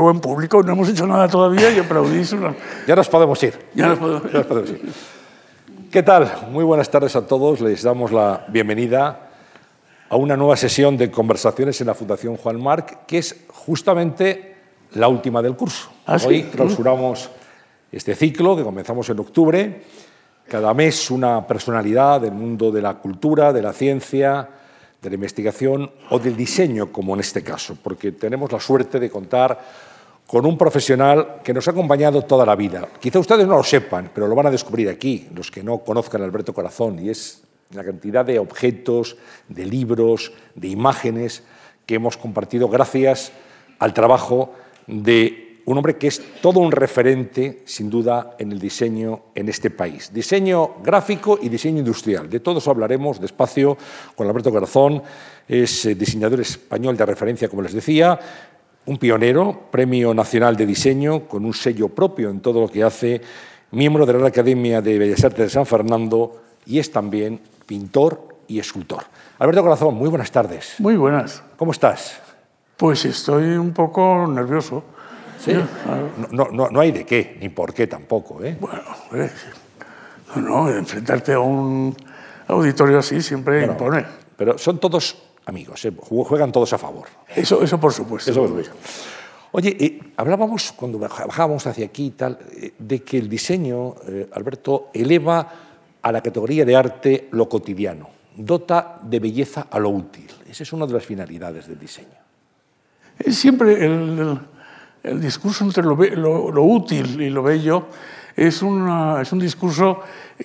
buen público, no hemos hecho nada todavía y aplaudís. Una... Ya nos podemos ir. Ya nos podemos, Ya nos podemos ir. ¿Qué tal? Muy buenas tardes a todos. Les damos la bienvenida a una nueva sesión de conversaciones en la Fundación Juan Marc, que es justamente la última del curso. ¿Ah, sí? Hoy clausuramos este ciclo que comenzamos en octubre. Cada mes una personalidad del mundo de la cultura, de la ciencia, de la investigación o del diseño, como en este caso, porque tenemos la suerte de contar con un profesional que nos ha acompañado toda la vida. Quizá ustedes no lo sepan, pero lo van a descubrir aquí, los que no conozcan a Alberto Corazón, y es la cantidad de objetos, de libros, de imágenes que hemos compartido gracias al trabajo de un hombre que es todo un referente, sin duda, en el diseño en este país. Diseño gráfico y diseño industrial. De todos hablaremos despacio con Alberto Garzón. Es eh, diseñador español de referencia, como les decía, un pionero, Premio Nacional de Diseño, con un sello propio en todo lo que hace, miembro de la Academia de Bellas Artes de San Fernando y es también pintor y escultor. Alberto Corazón, muy buenas tardes. Muy buenas. ¿Cómo estás? Pues estoy un poco nervioso. ¿Sí? No, no, no hay de qué, ni por qué tampoco. ¿eh? Bueno, hombre, no, no, enfrentarte a un auditorio así siempre Bueno, impone. Pero son todos amigos, ¿eh? Ju- juegan todos a favor. Eso, eso por supuesto. Eso es bueno. Oye, eh, hablábamos cuando bajábamos hacia aquí y tal, eh, de que el diseño, Alberto, eleva a la categoría de arte lo cotidiano, dota de belleza a lo útil. Esa es una de las finalidades del diseño. Es siempre el, discurso entre lo, be- lo- lo útil y lo bello es, una- es un discurso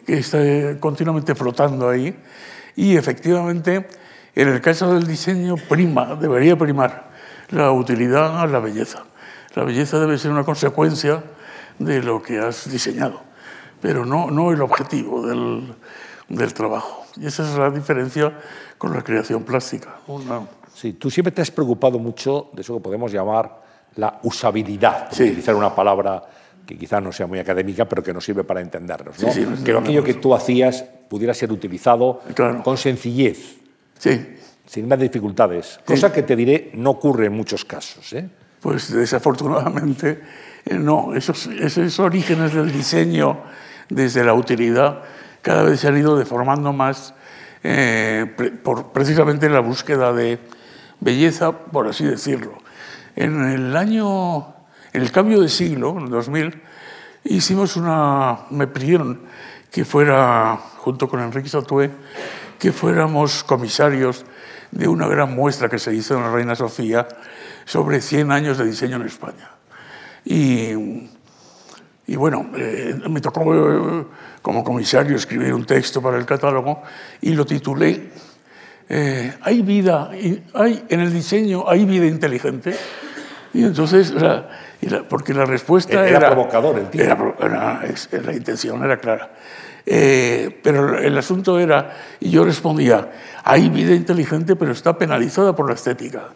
que está continuamente flotando ahí y efectivamente en el caso del diseño prima, debería primar la utilidad a la belleza. La belleza debe ser una consecuencia de lo que has diseñado, pero no, no el objetivo del, del trabajo. Y esa es la diferencia con la creación plástica. Una- Sí, tú siempre te has preocupado mucho de eso que podemos llamar la usabilidad, por Sí. utilizar una palabra que quizás no sea muy académica, pero que nos sirve para entendernos. ¿no? Sí, sí, que aquello que tú hacías pudiera ser utilizado Claro. con sencillez, Sí, sin más dificultades, cosa que te diré no ocurre en muchos casos. ¿eh? Pues desafortunadamente eh, no, esos, esos orígenes del diseño desde la utilidad cada vez se han ido deformando más eh, pre- por precisamente la búsqueda de belleza, por así decirlo. En el año, en el cambio de siglo, en el 2000, hicimos una, me pidieron que fuera, junto con Enrique Satué, que fuéramos comisarios de una gran muestra que se hizo en la Reina Sofía sobre 100 años de diseño en España. Y, y bueno, eh, me tocó eh, como comisario escribir un texto para el catálogo y lo titulé eh, ¿Hay vida? Hay, en el diseño hay vida inteligente? Y entonces, y la- porque la respuesta Era era... provocador el título. Era era- la intención era clara. Eh, pero el asunto era, y yo respondía, hay vida inteligente, pero está penalizada por la estética.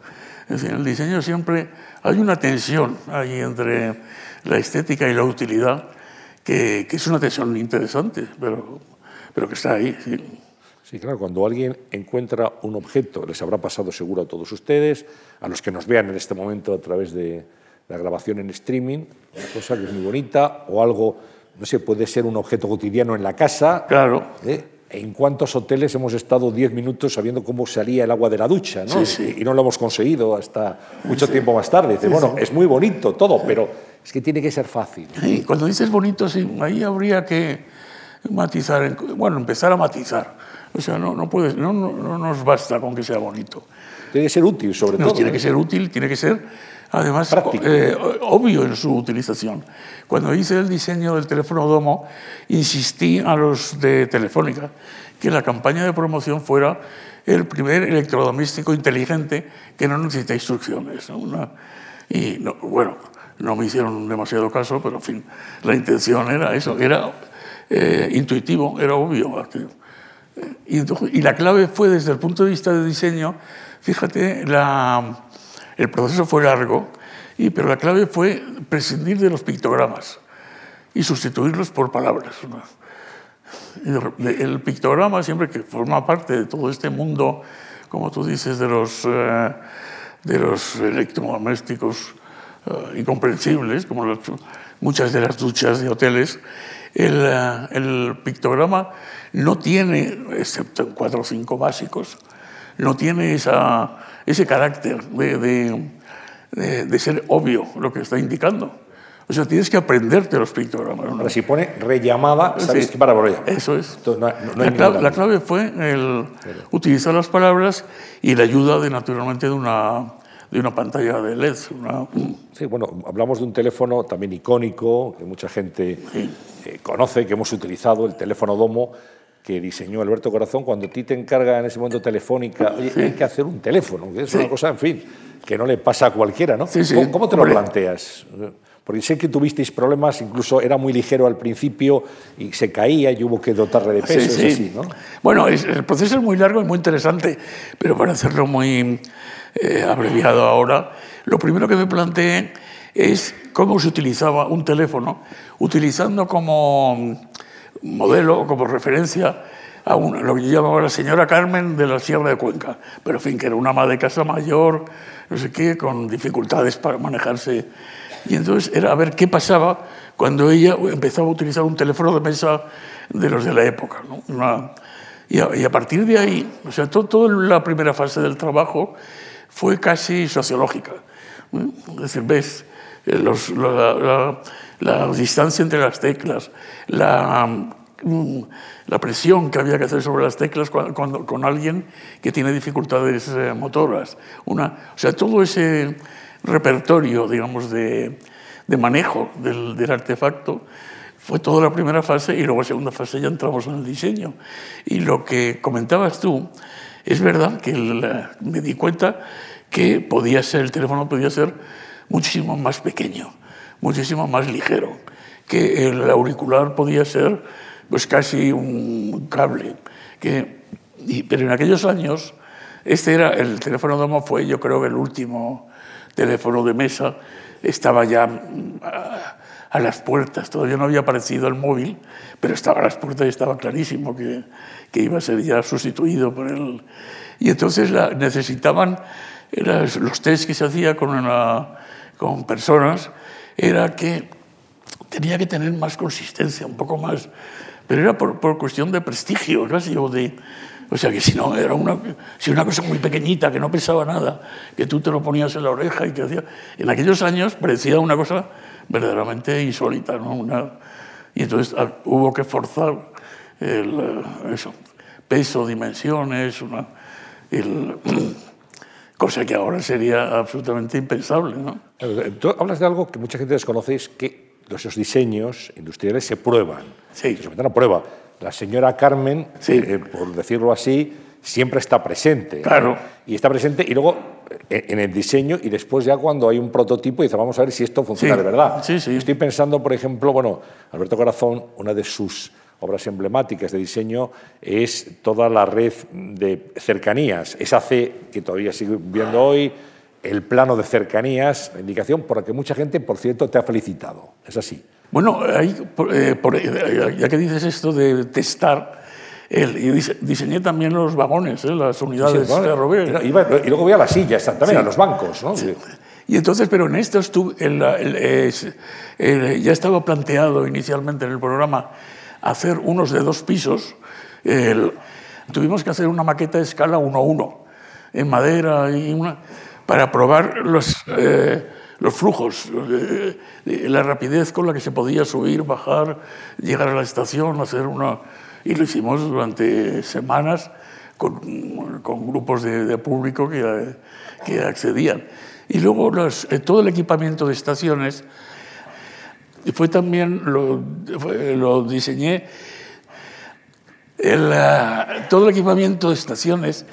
Es decir, en el diseño siempre hay una tensión ahí entre la estética y la utilidad, que, que es una tensión interesante, pero, pero que está ahí. sí. Sí, claro, cuando alguien encuentra un objeto, les habrá pasado seguro a todos ustedes, a los que nos vean en este momento a través de la grabación en streaming, una cosa que es muy bonita, o algo, no sé, puede ser un objeto cotidiano en la casa. Claro. ¿eh? ¿En cuántos hoteles hemos estado 10 minutos sabiendo cómo salía el agua de la ducha? ¿no? Sí, sí. Y no lo hemos conseguido hasta mucho tiempo más tarde. Dice, bueno, es muy bonito todo, pero es que tiene que ser fácil. Y cuando dices bonito, sí, ahí habría que matizar, en- bueno, empezar a matizar. O sea, no, no, puedes, no, no, no nos basta con que sea bonito. Tiene que ser útil, sobre No, todo. tiene ¿eh? que ser útil, tiene que ser además eh, obvio en su utilización. Cuando hice el diseño del teléfono Domo, insistí a los de Telefónica que la campaña de promoción fuera el primer electrodoméstico inteligente que no necesita instrucciones. ¿no? Una- y no- bueno, no me hicieron demasiado caso, pero en fin, la intención era eso, era eh, intuitivo, era obvio. Y, entonces- y la clave fue desde el punto de vista de diseño, fíjate, la, el proceso fue largo, y, pero la clave fue prescindir de los pictogramas y sustituirlos por palabras. ¿no? El pictograma siempre que forma parte de todo este mundo, como tú dices, de los, eh, de los electrodomésticos y comprensibles, como muchas de las duchas de hoteles, el, el, pictograma no tiene, excepto en cuatro o cinco básicos, no tiene esa, ese carácter de, de, de, ser obvio lo que está indicando. O sea, tienes que aprenderte los pictogramas. ¿no? si pone rellamada, sabes que para por Eso es. la, clave, la, clave, fue el utilizar las palabras y la ayuda, de, naturalmente, de una, de una pantalla de LED. Sí, bueno, hablamos de un teléfono también icónico, que mucha gente eh, conoce, que hemos utilizado, el teléfono Domo, que diseñó Alberto Corazón, cuando ti te encarga en ese momento Telefónica, oye, hay que hacer un teléfono, que es una cosa, en fin, que no le pasa a cualquiera, ¿no? ¿Cómo, ¿Cómo, te lo planteas? Porque sé que tuvisteis problemas, incluso era muy ligero al principio y se caía y hubo que dotarle de peso. Sí, sí. ¿no? Bueno, el proceso es muy largo y muy interesante, pero para hacerlo muy eh, abreviado ahora, lo primero que me planteé es cómo se utilizaba un teléfono, utilizando como modelo, como referencia a lo que yo llamaba la señora Carmen de la Sierra de Cuenca, pero en fin, que era una ama de casa mayor, no sé qué, con dificultades para manejarse y entonces era a ver qué pasaba cuando ella empezaba a utilizar un teléfono de mesa de los de la época. ¿no? y, a, partir de ahí, o sea, toda la primera fase del trabajo fue casi sociológica. Es decir, ves eh, los, distancia entre las teclas, la, mm, la, presión que había que hacer sobre las teclas cuando, con alguien que tiene dificultades eh, motoras. Una, o sea, todo ese repertorio, digamos, de, de manejo del, del, artefacto, fue toda la primera fase y luego la segunda fase ya entramos en el diseño. Y lo que comentabas tú, es verdad que me di cuenta que podía ser, el teléfono podía ser muchísimo más pequeño, muchísimo más ligero, que el auricular podía ser pues casi un cable. Pero en aquellos años, este era, el teléfono Domo fue yo creo el último teléfono de mesa, estaba ya mm, a, las puertas, todavía no había aparecido el móvil, pero estaba a las puertas y estaba clarísimo que, que iba a ser ya sustituido por él. Y entonces la, necesitaban, los test que se hacía con, con personas, era que tenía que tener más consistencia, un poco más, pero era por, por cuestión de prestigio, casi, o de, o sea que si no, era una, si una cosa muy pequeñita, que no pesaba nada, que tú te lo ponías en la oreja y que hacía... En aquellos años parecía una cosa verdaderamente insólita, ¿no? Una, y entonces ah, hubo que forzar el, eso, peso, dimensiones, una, el, cosa que ahora sería absolutamente impensable. ¿no? Tú hablas de algo que mucha gente desconoce, es que esos diseños industriales se prueban, sí. se someten a prueba la señora Carmen, eh, por decirlo así, siempre está presente. Claro. Y está presente y luego eh, en el diseño y después ya cuando hay un prototipo dice vamos a ver si esto funciona de verdad. Sí, sí. Estoy pensando, por ejemplo, bueno, Alberto Corazón, una de sus obras emblemáticas de diseño es toda la red de cercanías, esa C que todavía sigue viendo hoy, el plano de cercanías, la indicación por la que mucha gente, por cierto, te ha felicitado. Es así. Bueno, eh, eh, ya que dices esto de testar, yo diseñé también los vagones, eh, las unidades ferroviarias. Y, luego voy a las sillas también, a los bancos. ¿no? Y entonces, pero en esto estuve, ya estaba planteado inicialmente en el programa hacer unos de dos pisos. tuvimos que hacer una maqueta de escala 1-1 en madera y una, para probar los los flujos, eh, la rapidez con la que se podía subir, bajar, llegar a la estación, hacer una... Y lo hicimos durante semanas con, con grupos de, público que, que, accedían. Y luego eh, todo el equipamiento de estaciones fue también, lo, diseñé, el, todo el equipamiento de estaciones,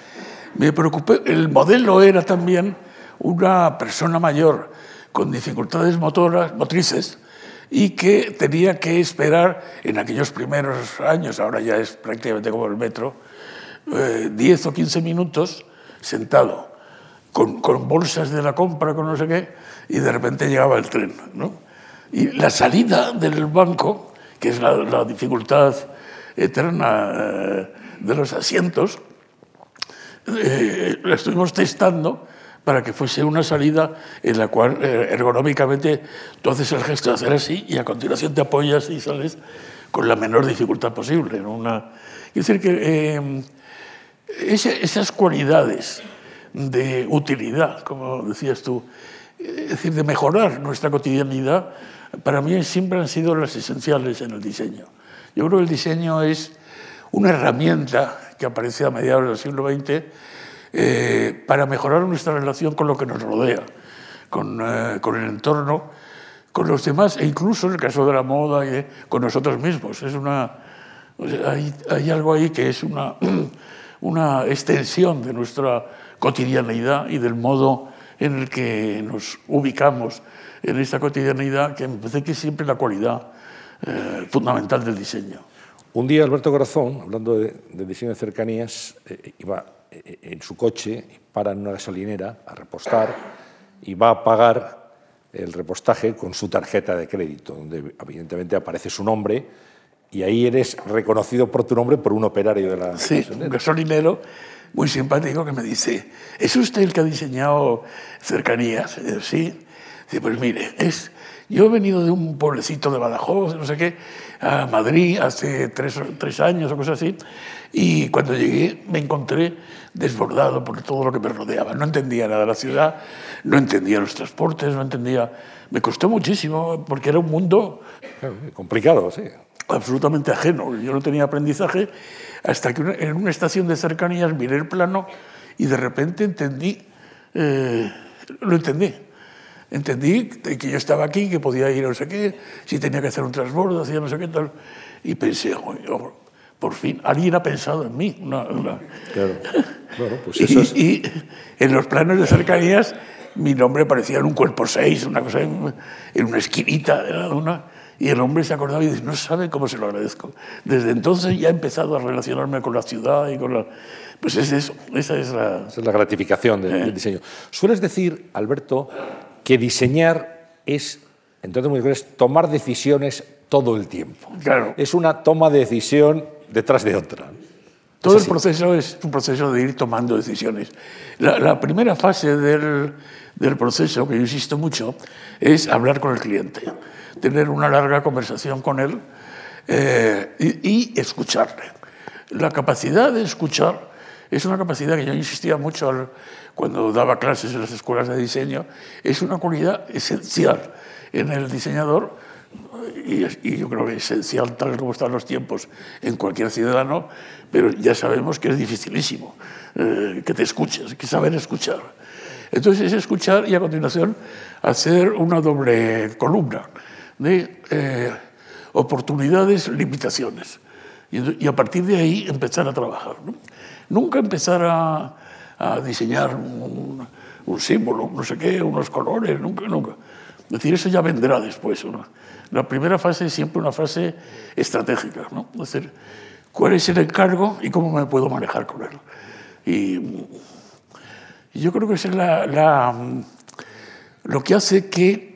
me preocupé, el modelo era también una persona mayor con dificultades motoras, motrices y que tenía que esperar en aquellos primeros años, ahora ya es prácticamente como el metro, 10 eh, o 15 minutos sentado, con, con, bolsas de la compra, con no sé qué, y de repente llegaba el tren. ¿no? Y la salida del banco, que es la, dificultad eterna eh, de los asientos, eh, la estuvimos testando para que fuese una salida en la cual eh, ergonómicamente tú haces el gesto de hacer así y a continuación te apoyas y sales con la menor dificultad posible. Una... Es decir, que eh, esas cualidades de utilidad, como decías tú, es decir, de mejorar nuestra cotidianidad, para mí siempre han sido las esenciales en el diseño. Yo creo que el diseño es una herramienta que aparece a mediados del siglo XX eh, para mejorar nuestra relación con lo que nos rodea, con, eh, con, el entorno, con los demás e incluso en el caso de la moda y con nosotros mismos. Es una, hay, hay, algo ahí que es una, una extensión de nuestra cotidianidad y del modo en el que nos ubicamos en esta cotidianidad, que me parece que es siempre la cualidad eh, fundamental del diseño. Un día Alberto Corazón, hablando de, diseño de cercanías, eh, iba eh, en su coche, para en una gasolinera a repostar y va a pagar el repostaje con su tarjeta de crédito, donde evidentemente aparece su nombre y ahí eres reconocido por tu nombre por un operario de la Sí, un gasolinero muy simpático que me dice, ¿es usted el que ha diseñado cercanías? sí. Dice, pues mire, es, yo he venido de un pueblecito de Badajoz, no sé qué, a Madrid hace tres, tres años o cosas así, y cuando llegué me encontré desbordado por todo lo que me rodeaba. No entendía nada de la ciudad, no entendía los transportes, no entendía... Me costó muchísimo porque era un mundo... Complicado, sí. Absolutamente ajeno. Yo no tenía aprendizaje hasta que en una estación de cercanías miré el plano y de repente entendí, eh, lo entendí entendí que yo estaba aquí, que podía ir a no sé qué, si tenía que hacer un transbordo, hacía no sé qué tal. Y pensé, por fin, alguien ha pensado en mí. Claro. pues eso es... y, en los planos de cercanías mi nombre aparecía en un cuerpo 6, una cosa en, una esquinita. Una, y el hombre se acordaba y dice, no sabe cómo se lo agradezco. Desde entonces ya he empezado a relacionarme con la ciudad y con la... Pues es eso, esa es la... Esa es la gratificación del, eh. diseño. Sueles decir, Alberto, que diseñar es, entonces muy es tomar decisiones todo el tiempo. Claro. Es una toma de decisión detrás de otra. Todo el proceso es un proceso de ir tomando decisiones. La, primera fase del, del, proceso, que yo insisto mucho, es hablar con el cliente, tener una larga conversación con él eh, y, y, escucharle. La capacidad de escuchar es una capacidad que yo insistía mucho cuando daba clases en las escuelas de diseño, es una cualidad esencial en el diseñador y, yo creo que es esencial tal como están los tiempos en cualquier ciudadano, pero ya sabemos que es dificilísimo eh, que te escuches, que saber escuchar. Entonces es escuchar y a continuación hacer una doble columna de eh, oportunidades, limitaciones. Y, a partir de ahí empezar a trabajar. Nunca empezar a, a diseñar un, un, símbolo, no sé qué, unos colores, nunca, nunca. Es decir, eso ya vendrá después. La primera fase es siempre una fase estratégica, ¿no? Es decir, cuál es el encargo y cómo me puedo manejar con él. Y, yo creo que es la, lo que hace que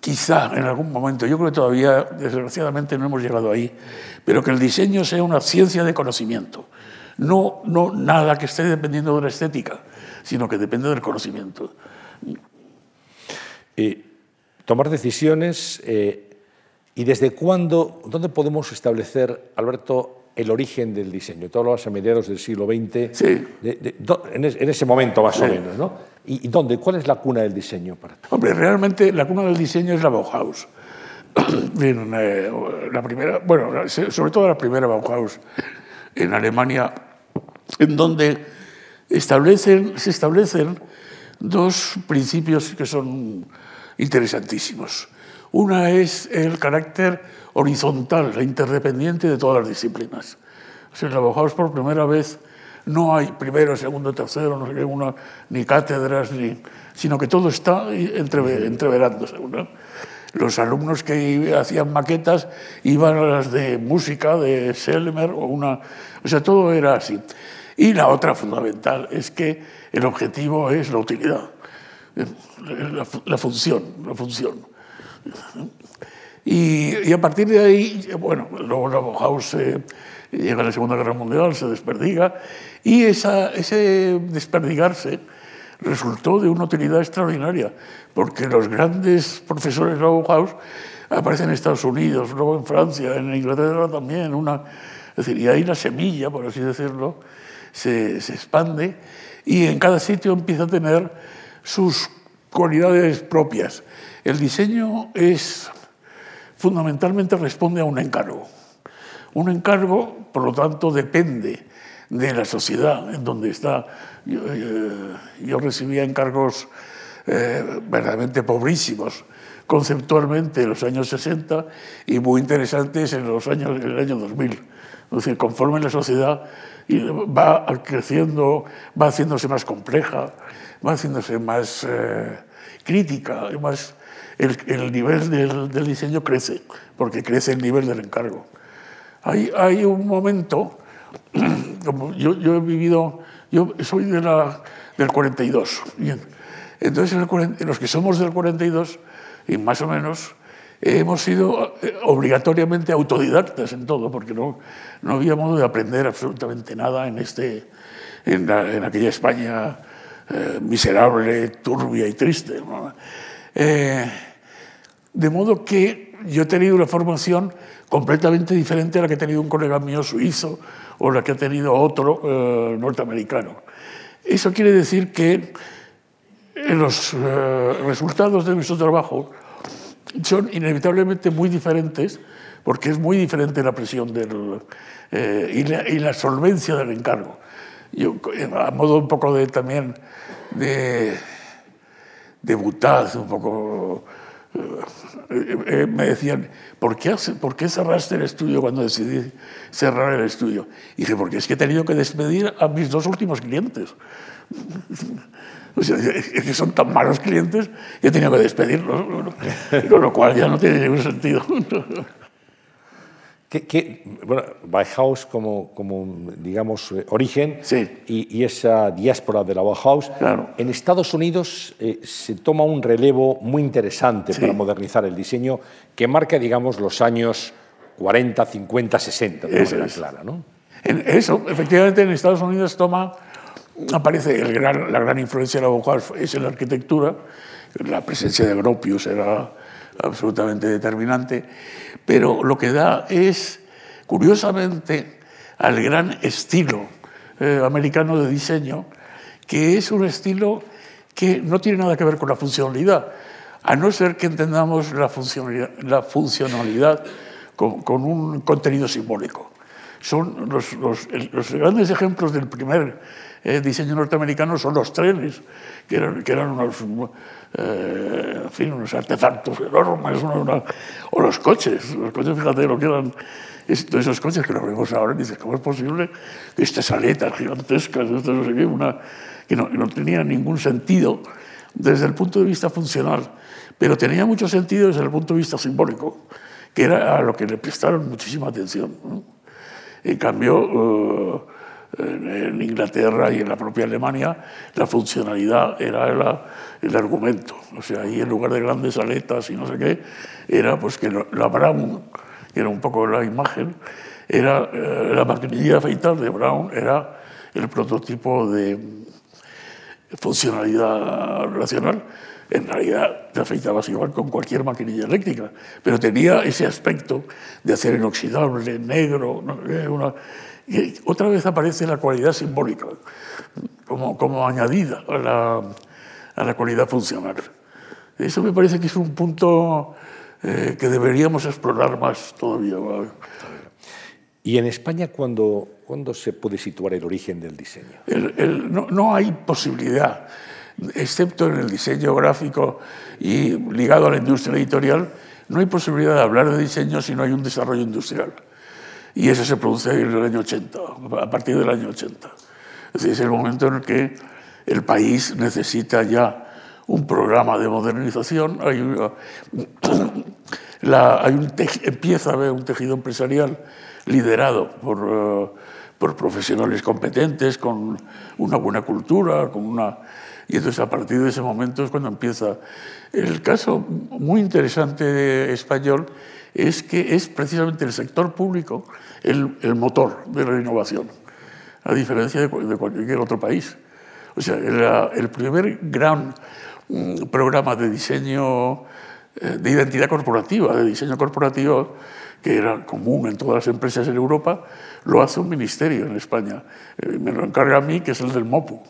quizá en algún momento, yo creo que todavía desgraciadamente no hemos llegado ahí, pero que el diseño sea una ciencia de conocimiento. No, no nada que esté dependiendo de la estética, sino que depende del conocimiento. Y tomar decisiones eh, y desde cuándo, dónde podemos establecer, Alberto, el origen del diseño. Tú hablabas a mediados del siglo XX, sí. en, ese momento más o menos, ¿no? ¿Y, dónde? ¿Cuál es la cuna del diseño? Para Hombre, realmente la cuna del diseño es la Bauhaus. Eh, la primera, bueno, sobre todo la primera Bauhaus en Alemania en donde establecen, se establecen dos principios que son interesantísimos. Una es el carácter horizontal e interdependiente de todas las disciplinas. Si trabajamos por primera vez, no hay primero, segundo, tercero, no sé qué, una, ni cátedras, ni, sino que todo está entre, entreverándose. Los alumnos que hacían maquetas iban a las de música de Selmer o una... O sea, todo era así. Y la otra fundamental es que el objetivo es la utilidad, la, función, la función. Y, a partir de ahí, bueno, luego Bauhaus llega a la Segunda Guerra Mundial, se desperdiga, y esa, ese desperdigarse resultó de una utilidad extraordinaria, porque los grandes profesores de Bauhaus aparecen en Estados Unidos, luego en Francia, en Inglaterra también, una, es decir, y ahí la semilla, por así decirlo, se, se expande y en cada sitio empieza a tener sus cualidades propias. El diseño es fundamentalmente responde a un encargo. Un encargo, por lo tanto, depende de la sociedad en donde está. Yo, eh, recibía encargos eh, verdaderamente pobrísimos conceptualmente en los años 60 y muy interesantes en, los años, el año 2000. Es decir, conforme la sociedad va creciendo, va haciéndose más compleja, va haciéndose más eh, crítica, más, el, el nivel del, del, diseño crece, porque crece el nivel del encargo. Hay, hay un momento, como yo, yo, he vivido, yo soy de la, del 42, bien. entonces en el, los que somos del 42, y más o menos, hemos sido eh, obligatoriamente autodidactas en todo, porque no, no había modo de aprender absolutamente nada en, este, en, la, en aquella España eh, miserable, turbia y triste. Eh, de modo que yo he tenido una formación completamente diferente a la que ha tenido un colega mío suizo o la que ha tenido otro eh, norteamericano. Eso quiere decir que los resultados de nuestro trabajo son inevitablemente muy diferentes, porque es muy diferente la presión del, y la, y, la, solvencia del encargo. Yo, a modo un poco de también de, de un poco... Eh, eh, me decían, ¿por qué, ¿por qué cerraste el estudio cuando decidí cerrar el estudio? Y dije, porque es que he tenido que despedir a mis dos últimos clientes. O sea, es que son tan malos clientes que he tenido que despedirlos, con lo cual ya no tiene ningún sentido. ¿Qué, qué, bueno, Bauhaus como, como digamos, eh, origen sí. y, y, esa diáspora de la Bauhaus. Claro. En Estados Unidos eh, se toma un relevo muy interesante sí. para modernizar el diseño que marca, digamos, los años 40, 50, 60, de eso manera es. clara. ¿no? En eso, efectivamente, en Estados Unidos toma, aparece el gran, la gran influencia de la Bauhaus es en la arquitectura, la presencia de Gropius era absolutamente determinante, pero lo que da es, curiosamente, al gran estilo eh, americano de diseño, que es un estilo que no tiene nada que ver con la funcionalidad, a no ser que entendamos la funcionalidad, con, un contenido simbólico. Son los grandes ejemplos del primer eh, diseño norteamericano son los trenes, que eran, que eran unos, eh, en fin, unos artefactos enormes, una, una, o los coches, los coches, fíjate lo que eran todos esos coches que lo vemos ahora, y dices, ¿cómo es posible que estas aletas gigantescas, esto no sé qué, una, que no, no tenía ningún sentido desde el punto de vista funcional, pero tenía mucho sentido desde el punto de vista simbólico, que era a lo que le prestaron muchísima atención. ¿no? En cambio, uh, en Inglaterra y en la propia Alemania, la funcionalidad era la, el argumento. O sea, ahí en lugar de grandes aletas y no sé qué, era pues que la Brown, que era un poco la imagen, era eh, la maquinilla de afeitar de Brown, era el prototipo de funcionalidad racional. En realidad te afeitabas igual con cualquier maquinilla eléctrica, pero tenía ese aspecto de hacer inoxidable, negro, una, y otra vez aparece la cualidad simbólica como, como añadida a la, a la, cualidad funcional. Eso me parece que es un punto eh, que deberíamos explorar más todavía. ¿Y en España cuándo, cuándo se puede situar el origen del diseño? El, el, no, no hay posibilidad, excepto en el diseño gráfico y ligado a la industria editorial, no hay posibilidad de hablar de diseño si no hay un desarrollo industrial. Y eso se produce en el año 80, a partir del año 80. Es, decir, es el momento en el que el país necesita ya un programa de modernización, hay, una, la, hay un empieza a haber un tejido empresarial liderado por, uh, por profesionales competentes, con una buena cultura, con una... Y entonces a partir de ese momento es cuando empieza. El caso muy interesante español es que es precisamente el sector público el, el motor de la innovación, a diferencia de, de cualquier otro país. O sea, el primer gran mm, programa de diseño, eh, de identidad corporativa, de diseño corporativo, que era común en todas las empresas en Europa, lo hace un ministerio en España. Eh, me lo encarga a mí, que es el del MOPU.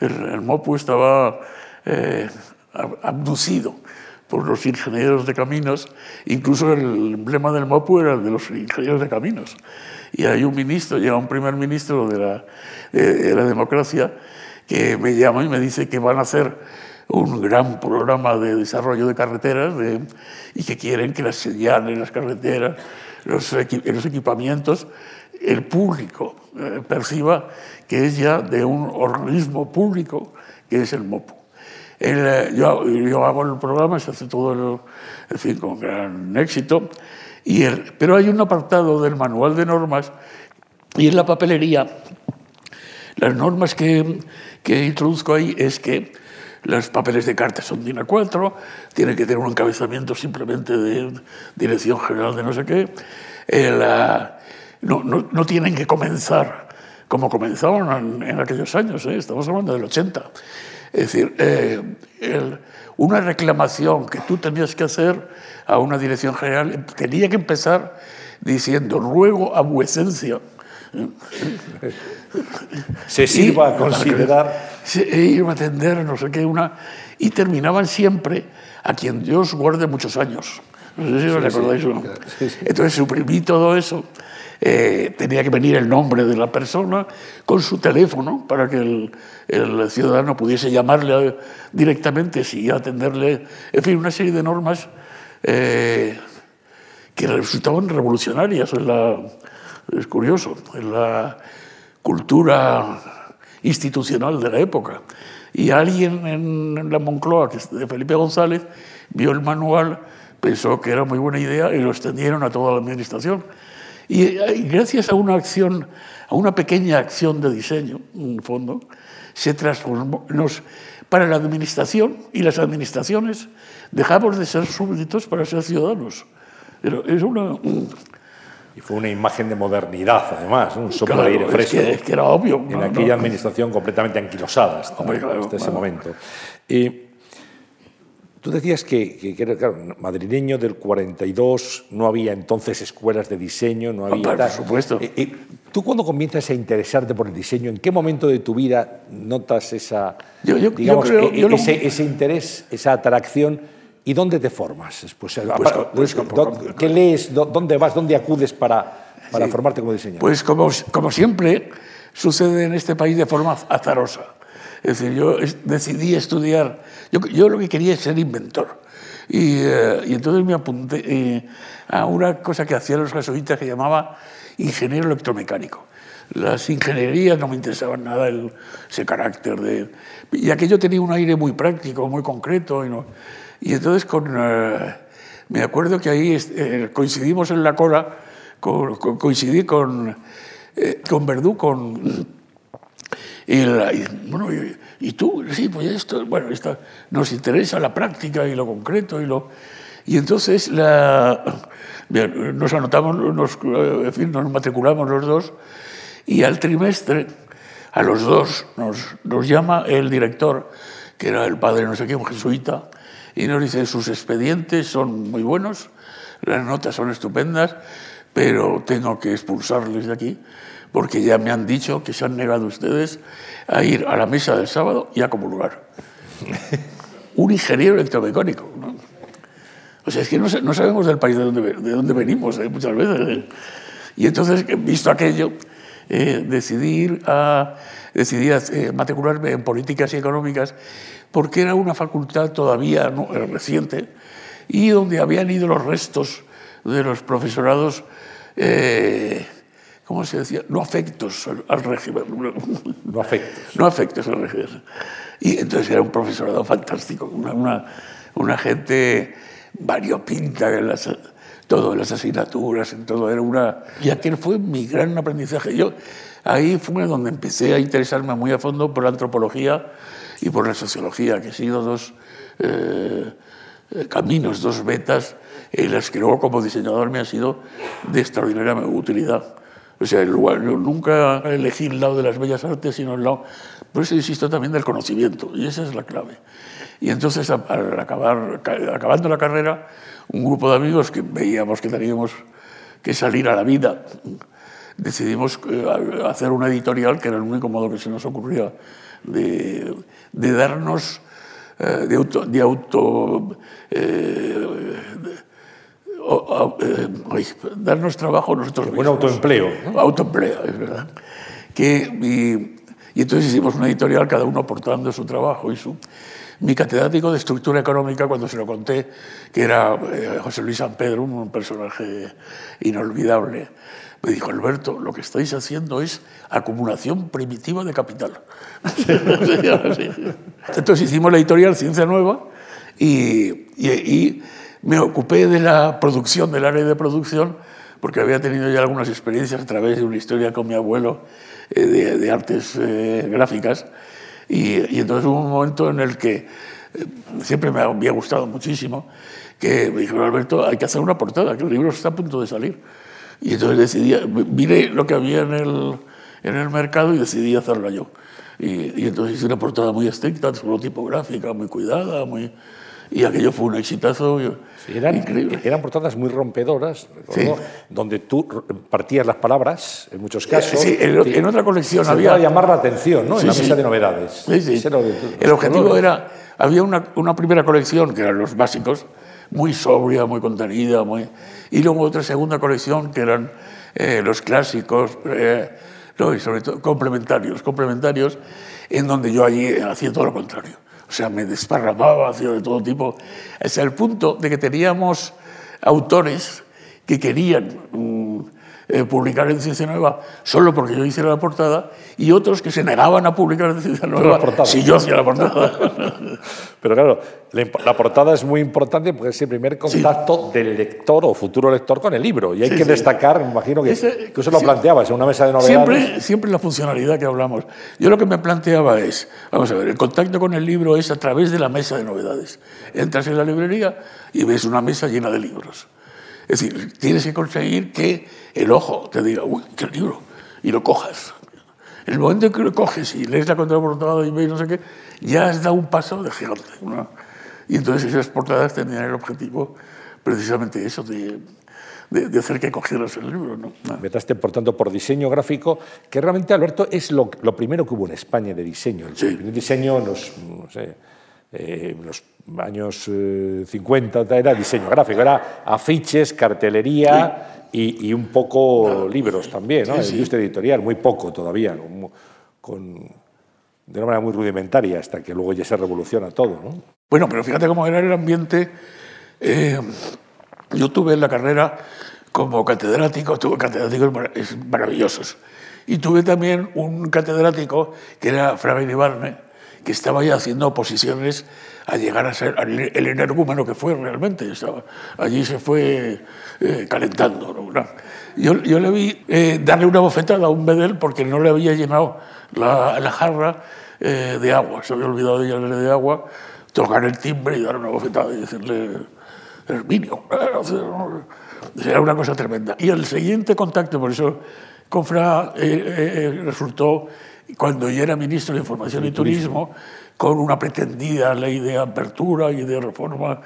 El, MOPU estaba eh, abducido por los ingenieros de caminos, incluso el emblema del MOPU era el de los ingenieros de caminos. Y hay un ministro, llega un primer ministro de la, de la democracia, que me llama y me dice que van a hacer un gran programa de desarrollo de carreteras y que quieren que las señales, las carreteras, los, los equipamientos, el público eh, perciba que es ya de un organismo público que es el MOPU. Eh, yo, yo, hago el programa, se hace todo en fin, con gran éxito, y el, pero hay un apartado del manual de normas y en la papelería las normas que, que introduzco ahí es que los papeles de carta son DIN A4, tienen que tener un encabezamiento simplemente de Dirección General de no sé qué. no, no, no, tienen que comenzar como comenzaron en, aquellos años, ¿eh? estamos hablando del 80. Es decir, eh, una reclamación que tú tenías que hacer a una dirección general tenía que empezar diciendo, ruego a vuecencia se sirva a considerar. Se iba a atender, no sé qué, una. Y terminaban siempre a quien Dios guarde muchos años. No sé si os recordáis o no. Entonces suprimí todo eso. Eh, tenía que venir el nombre de la persona con su teléfono para que el, ciudadano pudiese llamarle directamente y atenderle. En fin, una serie de normas eh, que resultaban revolucionarias es curioso, en la cultura institucional de la época. Y alguien en la Moncloa, de Felipe González, vio el manual, pensó que era muy buena idea y lo extendieron a toda la administración. Y, gracias a una acción, a una pequeña acción de diseño, en el fondo, se transformó. Nos, para la administración y las administraciones dejamos de ser súbditos para ser ciudadanos. Pero es una, y fue una imagen de modernidad, además, un soplo de aire fresco. Es que, era obvio. En aquella administración completamente anquilosada hasta, ese momento. Y tú decías que, que, era claro, madrileño del 42, no había entonces escuelas de diseño, no había... por supuesto. Eh, eh, ¿Tú cuando comienzas a interesarte por el diseño, en qué momento de tu vida notas esa, digamos, ese, ese interés, esa atracción? ¿Y dónde te formas? Pues, eh, pues, pues, ¿Qué lees? ¿Dónde vas? ¿Dónde acudes para, para formarte como diseñador? Pues como, como siempre sucede en este país de forma azarosa. Es decir, yo decidí estudiar, yo, yo lo que quería es ser inventor. Y, eh, y entonces me apunté eh, a una cosa que hacían los jesuitas que llamaba ingeniero electromecánico. Las ingenierías no me interesaban nada, el, ese carácter de... Y aquello tenía un aire muy práctico, muy concreto. Y no, y entonces con, eh, me acuerdo que ahí eh, coincidimos en la cola, coincidí con, con Verdú, con... Y, bueno, y, tú, sí, pues esto, bueno, esto, nos interesa la práctica y lo concreto y lo... Y entonces nos anotamos, nos, en fin, nos matriculamos los dos y al trimestre, a los dos, nos, nos llama el director, que era el padre no sé qué, un jesuita, y nos dice, sus expedientes son muy buenos, las notas son estupendas, pero tengo que expulsarles de aquí porque ya me han dicho que se han negado ustedes a ir a la misa del sábado y a comulgar. Un ingeniero electromecánico. O sea, es que no, no, sabemos del país de donde, de dónde venimos ¿eh? muchas veces. ¿eh? Y entonces, visto aquello, eh, decidí, a, decidí matricularme en políticas y económicas porque era una facultad todavía eh, reciente y donde habían ido los restos de los profesorados, eh, ¿cómo se decía? No afectos al, régimen. No afectos. No afectos al régimen. Y entonces era un profesorado fantástico, una, una, una gente variopinta en las, todo, en las asignaturas, en todo. Era una... Y aquel fue mi gran aprendizaje. Yo, ahí fue donde empecé a interesarme muy a fondo por la antropología y por la sociología, que han sido dos eh, caminos, dos vetas en las que luego como diseñador me ha sido de extraordinaria utilidad. O sea, nunca elegí el lado de las bellas artes, sino el lado, por eso insisto también del conocimiento, y esa es la clave. Y entonces, al acabar, acabando la carrera, un grupo de amigos que veíamos que teníamos que salir a la vida, decidimos eh, hacer una editorial, que era el único modo que se nos ocurría de, darnos, eh, de auto, de auto eh, eh, darnos trabajo nosotros mismos. Un autoempleo. Autoempleo, es verdad. Que, y, entonces hicimos una editorial, cada uno aportando su trabajo y su... Mi catedrático de estructura económica, cuando se lo conté, que era eh, José Luis San Pedro, un personaje inolvidable, me dijo, Alberto, lo que estáis haciendo es acumulación primitiva de capital. Entonces hicimos la editorial Ciencia Nueva y, y me ocupé de la producción, del área de producción, porque había tenido ya algunas experiencias a través de una historia con mi abuelo eh, de, artes eh, gráficas. Y, entonces hubo un momento en el que eh, siempre me había gustado muchísimo, que me dijo, Alberto, hay que hacer una portada, que el libro está a punto de salir. Y entonces decidí, miré lo que había en el, en el mercado y decidí hacerla yo. Y, y entonces hice una portada muy estricta, solo tipográfica, muy cuidada, muy, y aquello fue un exitazo eran, increíble. Eran portadas muy rompedoras, donde tú partías las palabras, en muchos casos. Sí, en, otra colección había... Para llamar la atención, ¿no? en la mesa de novedades. El objetivo era... Había una, una, primera colección, que eran los básicos, muy sobria, muy contenida, muy... y luego otra segunda colección, que eran eh, los clásicos, eh, y sobre todo complementarios, complementarios, en donde yo allí hacía todo lo contrario o sea, me desparramaba, hacía de todo tipo, hasta el punto de que teníamos autores que querían mm, eh, publicar en Ciencia Nueva solo porque yo hiciera la portada y otros que se negaban a publicar en Ciencia Nueva si yo hacía la portada. Pero claro, la, portada es muy importante porque es el primer contacto del lector o futuro lector con el libro y hay que destacar, me imagino que, Ese, que eso lo planteabas en una mesa de novedades. Siempre, siempre la funcionalidad que hablamos. Yo lo que me planteaba es, vamos a ver, el contacto con el libro es a través de la mesa de novedades. Entras en la librería y ves una mesa llena de libros. Es decir, tienes que conseguir que el ojo te diga, uy, qué libro, y lo cojas. El momento en que lo coges y lees la contraportada y ves no sé qué, ya has dado un paso de gigante. Y entonces esas portadas tenían el objetivo precisamente eso, de, de, hacer que cogieras el libro. ¿no? Empezaste, por tanto, por diseño gráfico, que realmente, Alberto, es lo, lo primero que hubo en España de diseño. El primer diseño, los, no sé, eh, los años 50 eh, era diseño gráfico, era afiches, cartelería y, un poco libros también, ¿no? Sí, industria editorial, muy poco todavía, con, de una manera muy rudimentaria, hasta que luego ya se revoluciona todo. ¿no? Bueno, pero fíjate cómo era el ambiente. Eh, yo tuve en la carrera como catedrático, tuve catedráticos maravillosos. Y tuve también un catedrático que era Fra Ibarne, que estaba ya haciendo oposiciones a llegar a ser el energúmeno que fue realmente. Estaba, allí se fue eh, calentando. Yo, yo, le vi eh, darle una bofetada a un bedel porque no le había llenado la, la jarra eh, de agua, se había olvidado de llenarle de agua, tocar el timbre y darle una bofetada y decirle, Herminio, era una cosa tremenda. Y el siguiente contacto, por eso Confra resultó cuando yo era ministro de Información y Turismo, con una pretendida ley de apertura y de reforma.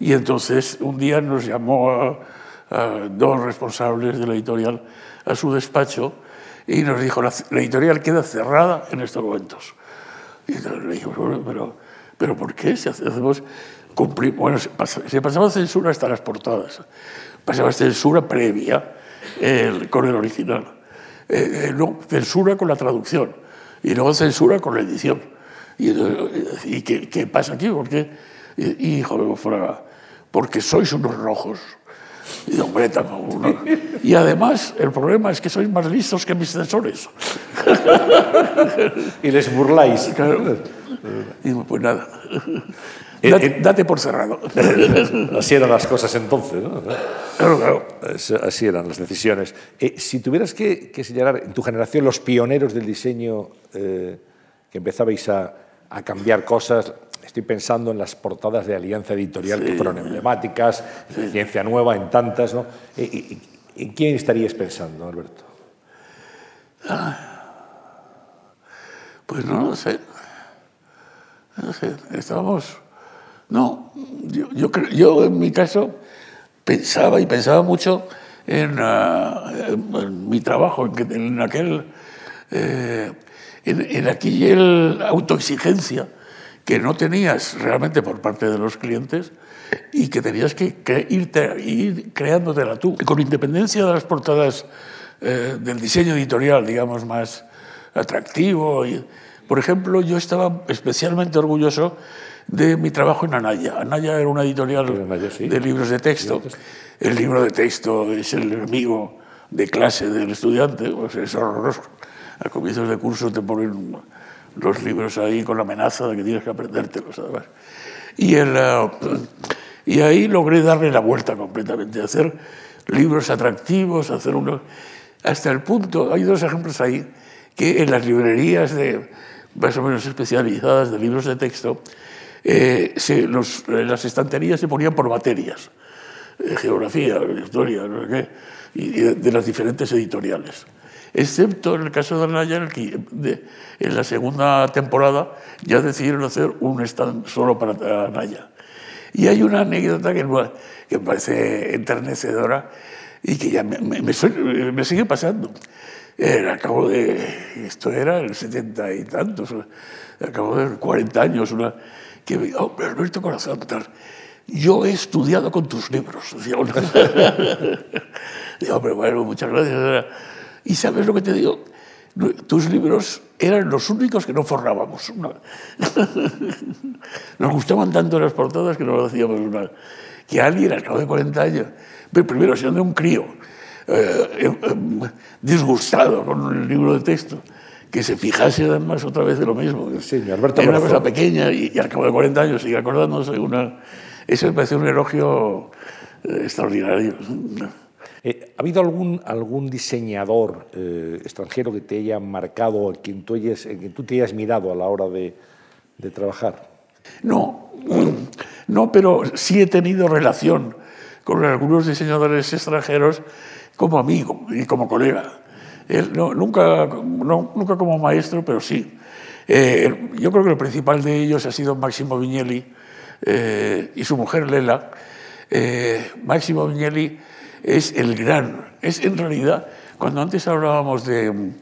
Y entonces un día nos llamó a, dos responsables de la editorial a su despacho y nos dijo, la, editorial queda cerrada en estos momentos. Y le dijimos, pero, pero ¿por qué? Si hacemos cumplir, bueno, se, pasaba censura hasta las portadas, pasaba censura previa con el original, eh, eh, censura con la traducción y luego censura con la edición. ¿Y, y qué, qué, pasa aquí? ¿Por qué? Y, hijo, porque sois unos rojos. Y, hombre, uno. y además, el problema es que sois más listos que mis censores. y les burláis. Claro. Y pues nada. Date, date, por cerrado. Así eran las cosas entonces, ¿no? Claro, claro. Así eran las decisiones. Eh, si tuvieras que, que, señalar en tu generación los pioneros del diseño eh, que empezabais a, a, cambiar cosas, estoy pensando en las portadas de Alianza Editorial que fueron emblemáticas, Ciencia Nueva, en tantas, ¿no? Eh, ¿En quién estarías pensando, Alberto? Pues no lo sé. No sé, estábamos... No, yo, yo, yo en mi caso pensaba y pensaba mucho en, ah, mi trabajo, en, en aquel... Eh, en, en aquella autoexigencia que no tenías realmente por parte de los clientes y que tenías que, irte, ir creándotela tú, con independencia de las portadas eh, del diseño editorial, digamos, más atractivo. Y, por ejemplo, yo estaba especialmente orgulloso de mi trabajo en Anaya. Anaya era una editorial de libros de texto. El libro de texto es el enemigo de clase del estudiante, pues es horroroso. A comienzos de curso te ponen los libros ahí con la amenaza de que tienes que aprendértelos, además. Y, el, eh, y ahí logré darle la vuelta completamente, hacer libros atractivos, hacer unos... Hasta el punto, hay dos ejemplos ahí, que en las librerías de, más o menos especializadas de libros de texto, eh, se, los, las estanterías se ponían por materias, eh, geografía, historia, no sé qué, y de las diferentes editoriales excepto en el caso de Anaya, en, en la segunda temporada ya decidieron hacer un stand solo para Anaya. Y hay una anécdota que, que me parece enternecedora y que ya me, me, sigue pasando. Eh, acabo de, esto era el setenta y tantos, acabo de 40 años, una, que me oh, Alberto Corazón, tal, yo he estudiado con tus libros. Digo, pero bueno, muchas gracias. Y sabes lo que te digo, tus libros eran los únicos que no forrábamos. Nos gustaban tanto las portadas que no lo hacíamos una. Que alguien al cabo de 40 años, primero siendo un crío, eh, eh, disgustado con el libro de texto, que se fijase además otra vez de lo mismo. Sí, Alberto Era una cosa pequeña y, al cabo de 40 años sigue acordándose. Una, eso me parece un elogio eh, extraordinario. Eh, ¿Ha habido algún, algún diseñador eh, extranjero que te haya marcado, en quien, tú hayas, en quien tú te hayas mirado a la hora de, de trabajar? No, no, pero sí he tenido relación con algunos diseñadores extranjeros como amigo y como colega. No, nunca, nunca como maestro, pero sí. Eh, yo creo que el principal de ellos ha sido Máximo Vignelli y su mujer Lela. Máximo Vignelli es el gran, es en realidad, cuando antes hablábamos de,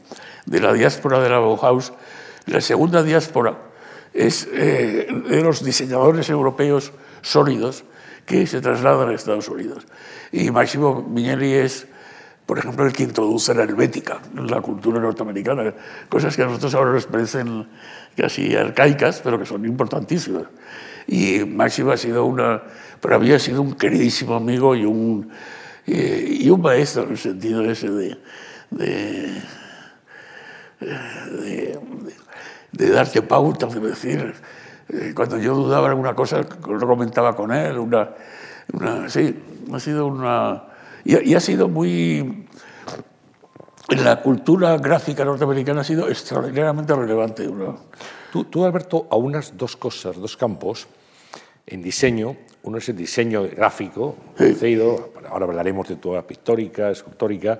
de la diáspora de la Bauhaus, la segunda diáspora es eh, de los diseñadores europeos sólidos que se trasladan a Estados Unidos. Y Máximo Mignelli es, por ejemplo, el que introduce la helvética en la cultura norteamericana, cosas que a nosotros ahora nos parecen casi arcaicas, pero que son importantísimas. Y Máximo ha sido una, para mí ha sido un queridísimo amigo y un y, un maestro en el sentido ese de, de, de, darte pautas, de decir, eh, cuando yo dudaba alguna cosa, lo comentaba con él, una, una sí, ha sido una... Y, ha sido muy... En la cultura gráfica norteamericana ha sido extraordinariamente relevante. Tú, tú, Alberto, aunas dos cosas, dos campos en diseño. Uno es el diseño gráfico, ahora hablaremos de toda pictórica, escultórica,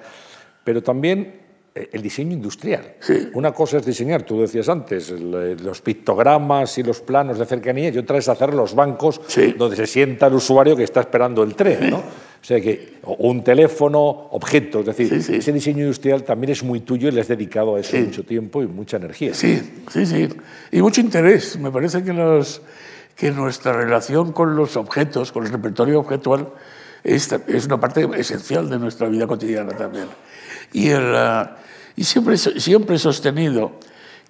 pero también eh, el diseño industrial. Una cosa es diseñar, tú decías antes, eh, los pictogramas y los planos de cercanía, y otra es hacer los bancos donde se sienta el usuario que está esperando el tren. ¿no? O sea que un teléfono, objetos, es decir, ese diseño industrial también es muy tuyo y le has dedicado a eso mucho tiempo y mucha energía. Sí, sí, sí. Y mucho interés. Me parece que los que nuestra relación con los objetos, con el repertorio objetual, es, es una parte esencial de nuestra vida cotidiana también. Y, el, ah, y siempre, siempre he sostenido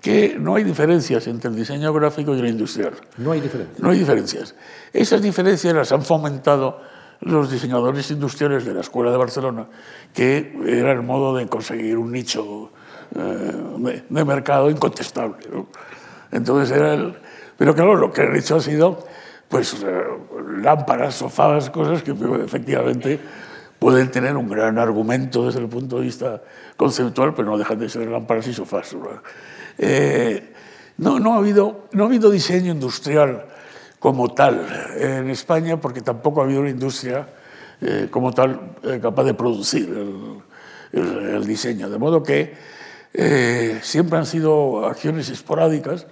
que no hay diferencias entre el diseño gráfico y el industrial. No hay diferencias. No hay diferencias. Esas diferencias las han fomentado los diseñadores industriales de la Escuela de Barcelona, que era el modo de conseguir un nicho eh, de, mercado incontestable. Entonces era el, pero claro, lo que han hecho ha sido pues, eh, lámparas, sofás, cosas que efectivamente pueden tener un gran argumento desde el punto de vista conceptual, pero no dejan de ser lámparas y sofás. Eh, no, no, ha habido, no ha habido diseño industrial como tal en España, porque tampoco ha habido una industria eh, como tal capaz de producir el, el, diseño. De modo que eh, siempre han sido acciones esporádicas.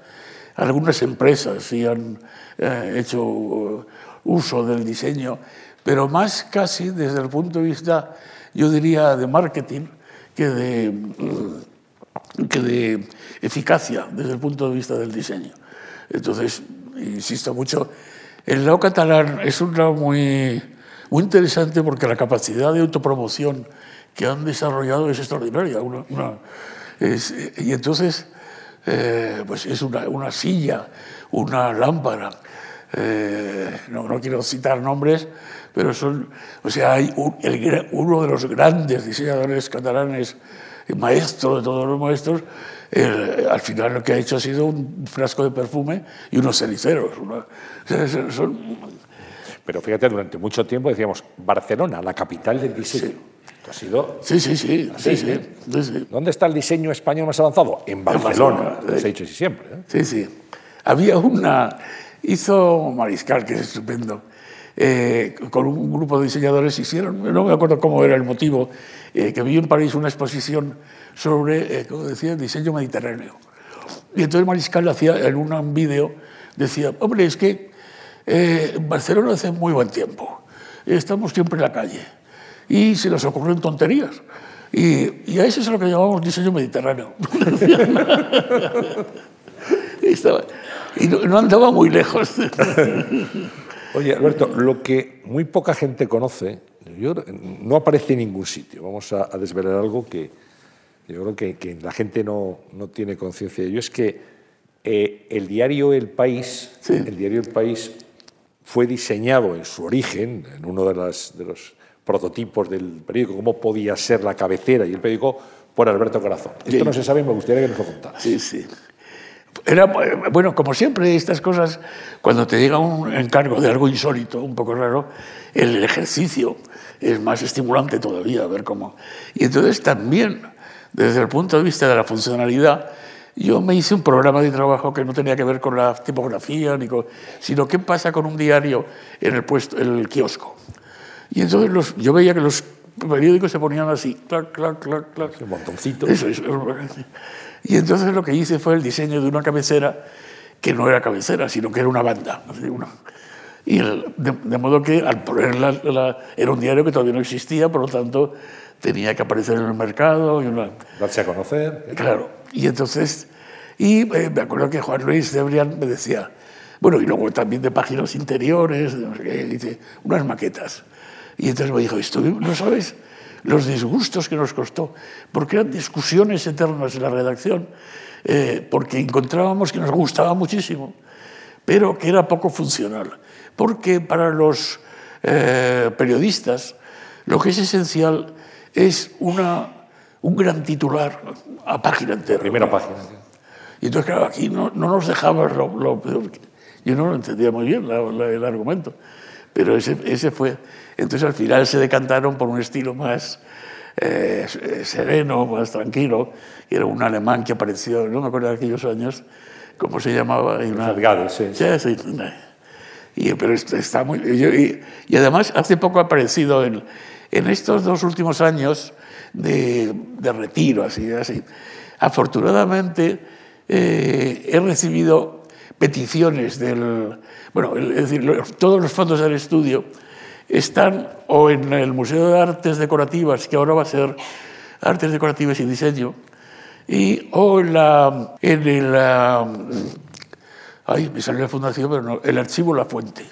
Algunas empresas sí han eh, hecho uso del diseño, pero más casi desde el punto de vista, yo diría, de marketing que de, mm, que de eficacia desde el punto de vista del diseño. Entonces, insisto mucho, el lado catalán es un lado muy, muy interesante porque la capacidad de autopromoción que han desarrollado es extraordinaria. y entonces, eh, pues es una, una, silla, una lámpara. Eh, no, quiero citar nombres, pero son, o sea, hay uno de los grandes diseñadores catalanes, maestro de todos los maestros, al final lo que ha hecho ha sido un frasco de perfume y unos ceniceros. Pero fíjate, durante mucho tiempo decíamos Barcelona, la capital del diseño. Ha sido... Sí, sí, sí, sí, sí, ¿Dónde está el diseño español más avanzado? En Barcelona, lo he dicho siempre. ¿eh? Sí, sí. Había una... Hizo Mariscal, que es estupendo, eh, con un grupo de diseñadores hicieron, no me acuerdo cómo era el motivo, eh, que vi en París una exposición sobre, eh, como decía, el diseño mediterráneo. Y entonces Mariscal hacía en un vídeo, decía, hombre, es que eh, Barcelona hace muy buen tiempo, estamos siempre en la calle y se nos ocurren tonterías. Y, y a eso es lo que llamamos diseño mediterráneo. y, no, no andaba muy lejos. Oye, Alberto, lo que muy poca gente conoce, yo, no aparece en ningún sitio. Vamos a, a desvelar algo que, yo creo que, que la gente no, no tiene conciencia de ello, es que eh, el diario El País, Sí. el diario El País fue diseñado en su origen, en uno de, las, de los prototipos del periódico, cómo podía ser la cabecera y el periódico, por Alberto Corazón. Esto Sí. no se sabe, me gustaría que nos lo contaras. Sí, sí. Era, bueno, como siempre, estas cosas, cuando te llega un encargo de algo insólito, un poco raro, el ejercicio es más estimulante todavía, ver cómo. Y entonces también, desde el punto de vista de la funcionalidad, yo me hice un programa de trabajo que no tenía que ver con la tipografía, ni con, sino qué pasa con un diario en el, puesto, en el kiosco. Y entonces los, yo veía que los periódicos se ponían así, clac, clac, clac, clac. Un montoncito. Eso, eso. Y entonces lo que hice fue el diseño de una cabecera que no era cabecera, sino que era una banda. una- Y el- de, de modo que al ponerla, la- era un diario que todavía no existía, por lo tanto tenía que aparecer en el mercado. Y una, Darse a conocer. Claro. Y entonces, y eh, me acuerdo que Juan Luis de Brián me decía, bueno, y luego también de páginas interiores, de no sé qué, dice, unas maquetas. Y entonces me dijo, estuvimos, ¿no sabes los disgustos que nos costó? Porque eran discusiones eternas en la redacción, eh, porque encontrábamos que nos gustaba muchísimo, pero que era poco funcional. Porque para los eh, periodistas lo que es esencial es una, un gran titular a página entera. Primera página. Y entonces, claro, aquí no, no nos dejaba lo, lo peor. Yo no lo entendía muy bien la- la- el argumento, pero ese, ese fue. Entonces, al final se decantaron por un estilo más eh, sereno, más tranquilo. Y era un alemán que apareció, no me acuerdo de aquellos años, ¿cómo se llamaba? Una- Salgado, sí. Sí, sí. Y, pero está, muy... y, además, hace poco ha aparecido en, en estos dos últimos años de, de retiro, así, así. Afortunadamente, eh, he recibido peticiones del... Bueno, es decir, todos los fondos del estudio están o en el Museo de Artes Decorativas, que ahora va a ser Artes Decorativas y Diseño, y, o en, la, en el... Ay, me salió la fundación, pero no. El archivo La Fuente,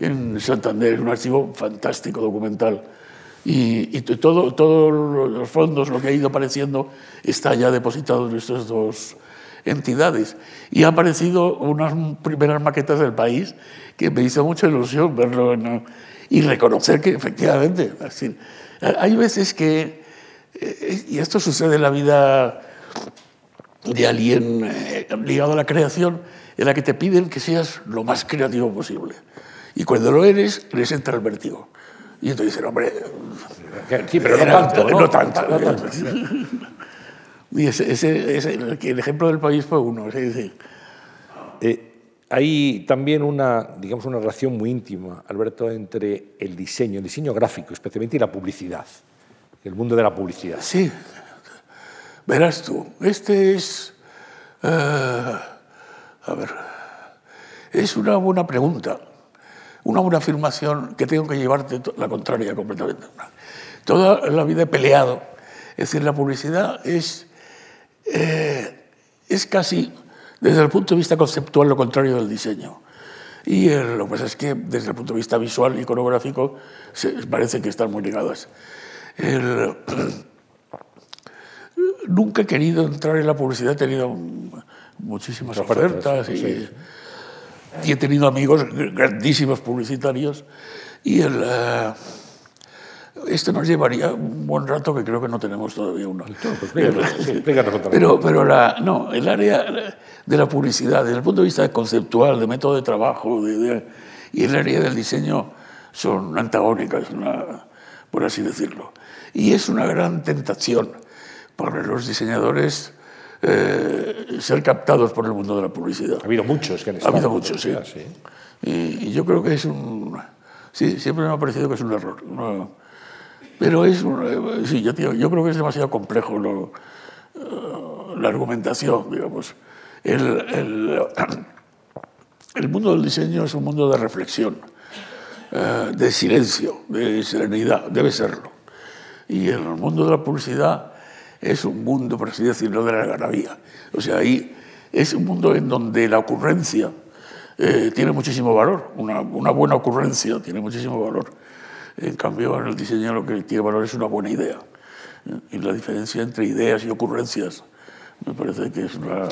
en Santander, es un archivo fantástico, documental. Y, y t- todo, todos los fondos, lo que ha ido apareciendo, está ya depositado en estas dos entidades. Y han aparecido unas primeras maquetas del país que me hizo mucha ilusión verlo en- y reconocer que efectivamente, decir, hay veces que, eh, y esto sucede en la vida de alguien eh, ligado a la creación en la que te piden que seas lo más creativo posible. Y cuando lo eres, les entra el vértigo. Y entonces dicen, hombre, Sí, pero no tanto. ¿no? no tanto. No tanto. Y ese, ese- ese- el, ejemplo del país fue uno. sí, sí. Eh, hay también una, digamos, una relación muy íntima, Alberto, entre el diseño, el diseño gráfico especialmente, y la publicidad, el mundo de la publicidad. Sí. Verás tú, este es... eh, a ver, es una buena pregunta, una buena afirmación que tengo que llevarte la contraria completamente. Toda la vida he peleado. Es decir, la publicidad es, eh, es casi, desde el punto de vista conceptual, lo contrario del diseño. Y eh, lo que pasa es que desde el punto de vista visual iconográfico se, parece que están muy ligadas. Nunca he querido entrar en la publicidad, he tenido muchísimas Ofertas, y, sí. y he tenido amigos grandísimos publicitarios y el, eh, esto nos llevaría un buen rato que creo que no tenemos todavía uno. pues. Pero, pero la, no, el área de la publicidad, desde el punto de vista conceptual, de método de trabajo de- de- y el área del diseño son antagónicas, una- por así decirlo. Y es una gran tentación para los diseñadores eh, ser captados por el mundo de la publicidad. Ha habido muchos que han Ha estado. habido en muchos, sí. publicidad, Y, y yo creo que es un... Sí, siempre me ha parecido que es un error. no- pero es un- eh, sí, yo, yo creo que es demasiado complejo lo, eh, la argumentación, digamos. El, el, el mundo del diseño es un mundo de reflexión, de silencio, de serenidad, debe serlo. Y el mundo de la publicidad es un mundo, por así decirlo, de la algarabía. O sea, ahí es un mundo en donde la ocurrencia eh, tiene muchísimo valor, una, una buena ocurrencia tiene muchísimo valor. En cambio, en el diseño lo que tiene valor es una buena idea. Y la diferencia entre ideas y ocurrencias me parece que es una...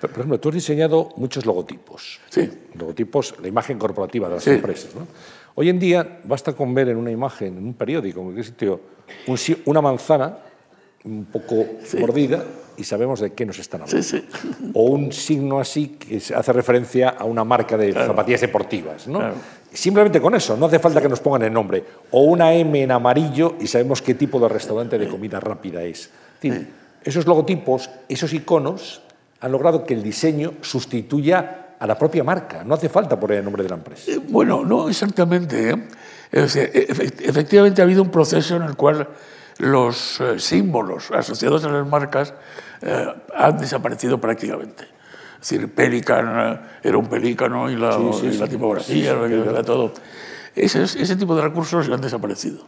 Por ejemplo, tú has diseñado muchos logotipos. Sí, Logotipos, la imagen corporativa de las Sí. empresas. ¿no? Hoy en día basta con ver en una imagen, en un periódico, en cualquier sitio, un una manzana un poco mordida y sabemos de qué nos están hablando. sí, sí. O un signo así que hace referencia a una marca de zapatillas deportivas. ¿no? Claro. Simplemente con eso, no hace falta que nos pongan el nombre. O una M en amarillo y sabemos qué tipo de restaurante de comida rápida es. Esos logotipos, esos iconos, han logrado que el diseño sustituya a la propia marca. No hace falta poner el nombre de la empresa. Eh, Bueno, no exactamente. ¿eh? Es decir, efe- efectivamente ha habido un proceso en el cual los eh, símbolos asociados a las marcas eh, han desaparecido prácticamente. Es decir, Pelican eh, era un pelícano y la, y la tipografía, era todo. Ese, ese tipo de recursos han desaparecido.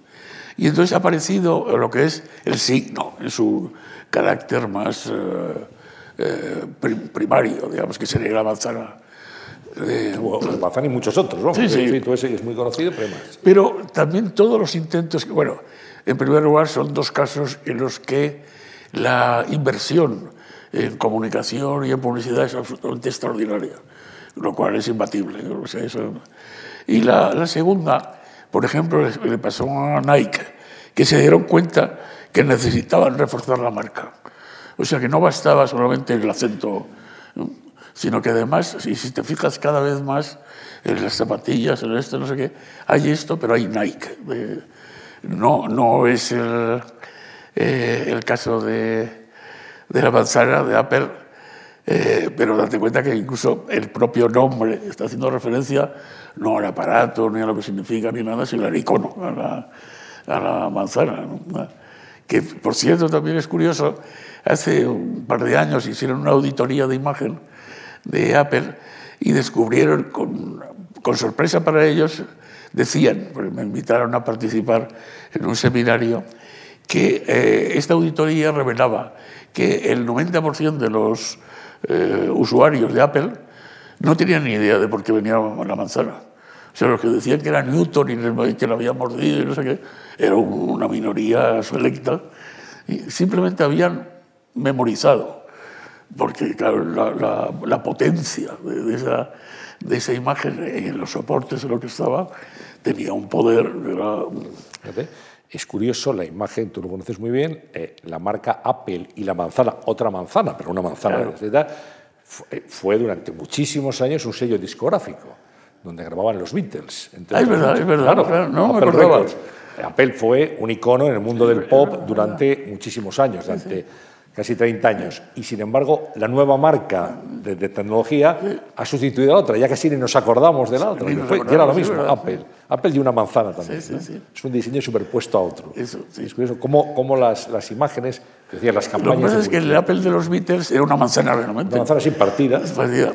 Y entonces ha aparecido lo que es el signo en su carácter más eh, prim- primario, digamos, que sería la manzana. eh, O Bazán y muchos otros. ¿no? Sí, sí. es muy conocido, pero más. Pero también todos los intentos, que- bueno, en primer lugar son dos casos en los que la inversión en comunicación y en publicidad es absolutamente extraordinaria, lo cual es imbatible. O sea, eso- Y la, la segunda, por ejemplo, le, pasó a Nike, que se dieron cuenta que necesitaban reforzar la marca. O sea, que no bastaba solamente el acento, ¿no? sino que además, si, si te fijas cada vez más en las zapatillas, en esto, no sé qué, hay esto, pero hay Nike. Eh, no, no es el, eh, el caso de, la manzana de Apple, eh, pero date cuenta que incluso el propio nombre está haciendo referencia no al aparato, ni a lo que significa, ni nada, sino al icono, a la, manzana. ¿no? Que, por cierto, también es curioso, hace un par de años hicieron una auditoría de imagen de Apple y descubrieron, con sorpresa para ellos, decían, porque me invitaron a participar en un seminario, que eh, esta auditoría revelaba que el 90% de los eh, usuarios de Apple no tenían ni idea de por qué venía la manzana. O sea, los que decían que era Newton y que lo había mordido y no sé qué, era un- una minoría selecta. Y simplemente habían memorizado, porque claro, la, la- la potencia de, de esa, de esa imagen en los soportes en lo que estaba tenía un poder, era Es curioso la imagen, tú lo conoces muy bien, eh, la marca Apple y la manzana, otra manzana, pero una manzana Claro. de edad, fue, fue durante muchísimos años un sello discográfico, donde grababan los Beatles. entre Ah, es verdad, es verdad, claro, no me Apple. Records. Apple fue un icono en el mundo del pop durante muchísimos años, durante casi 30 años. Y sin embargo, la nueva marca de, de tecnología ha sustituido a otra. Ya casi ni nos acordamos de la otra. fue- y era lo es mismo. Apple. Apple y una manzana también. Es un diseño superpuesto a otro. Eso. Es curioso cómo, cómo las, las imágenes Decía, las Lo que campañas. pasa es que el Apple de los Beatles era una manzana realmente. Una manzana sin partida. Partida.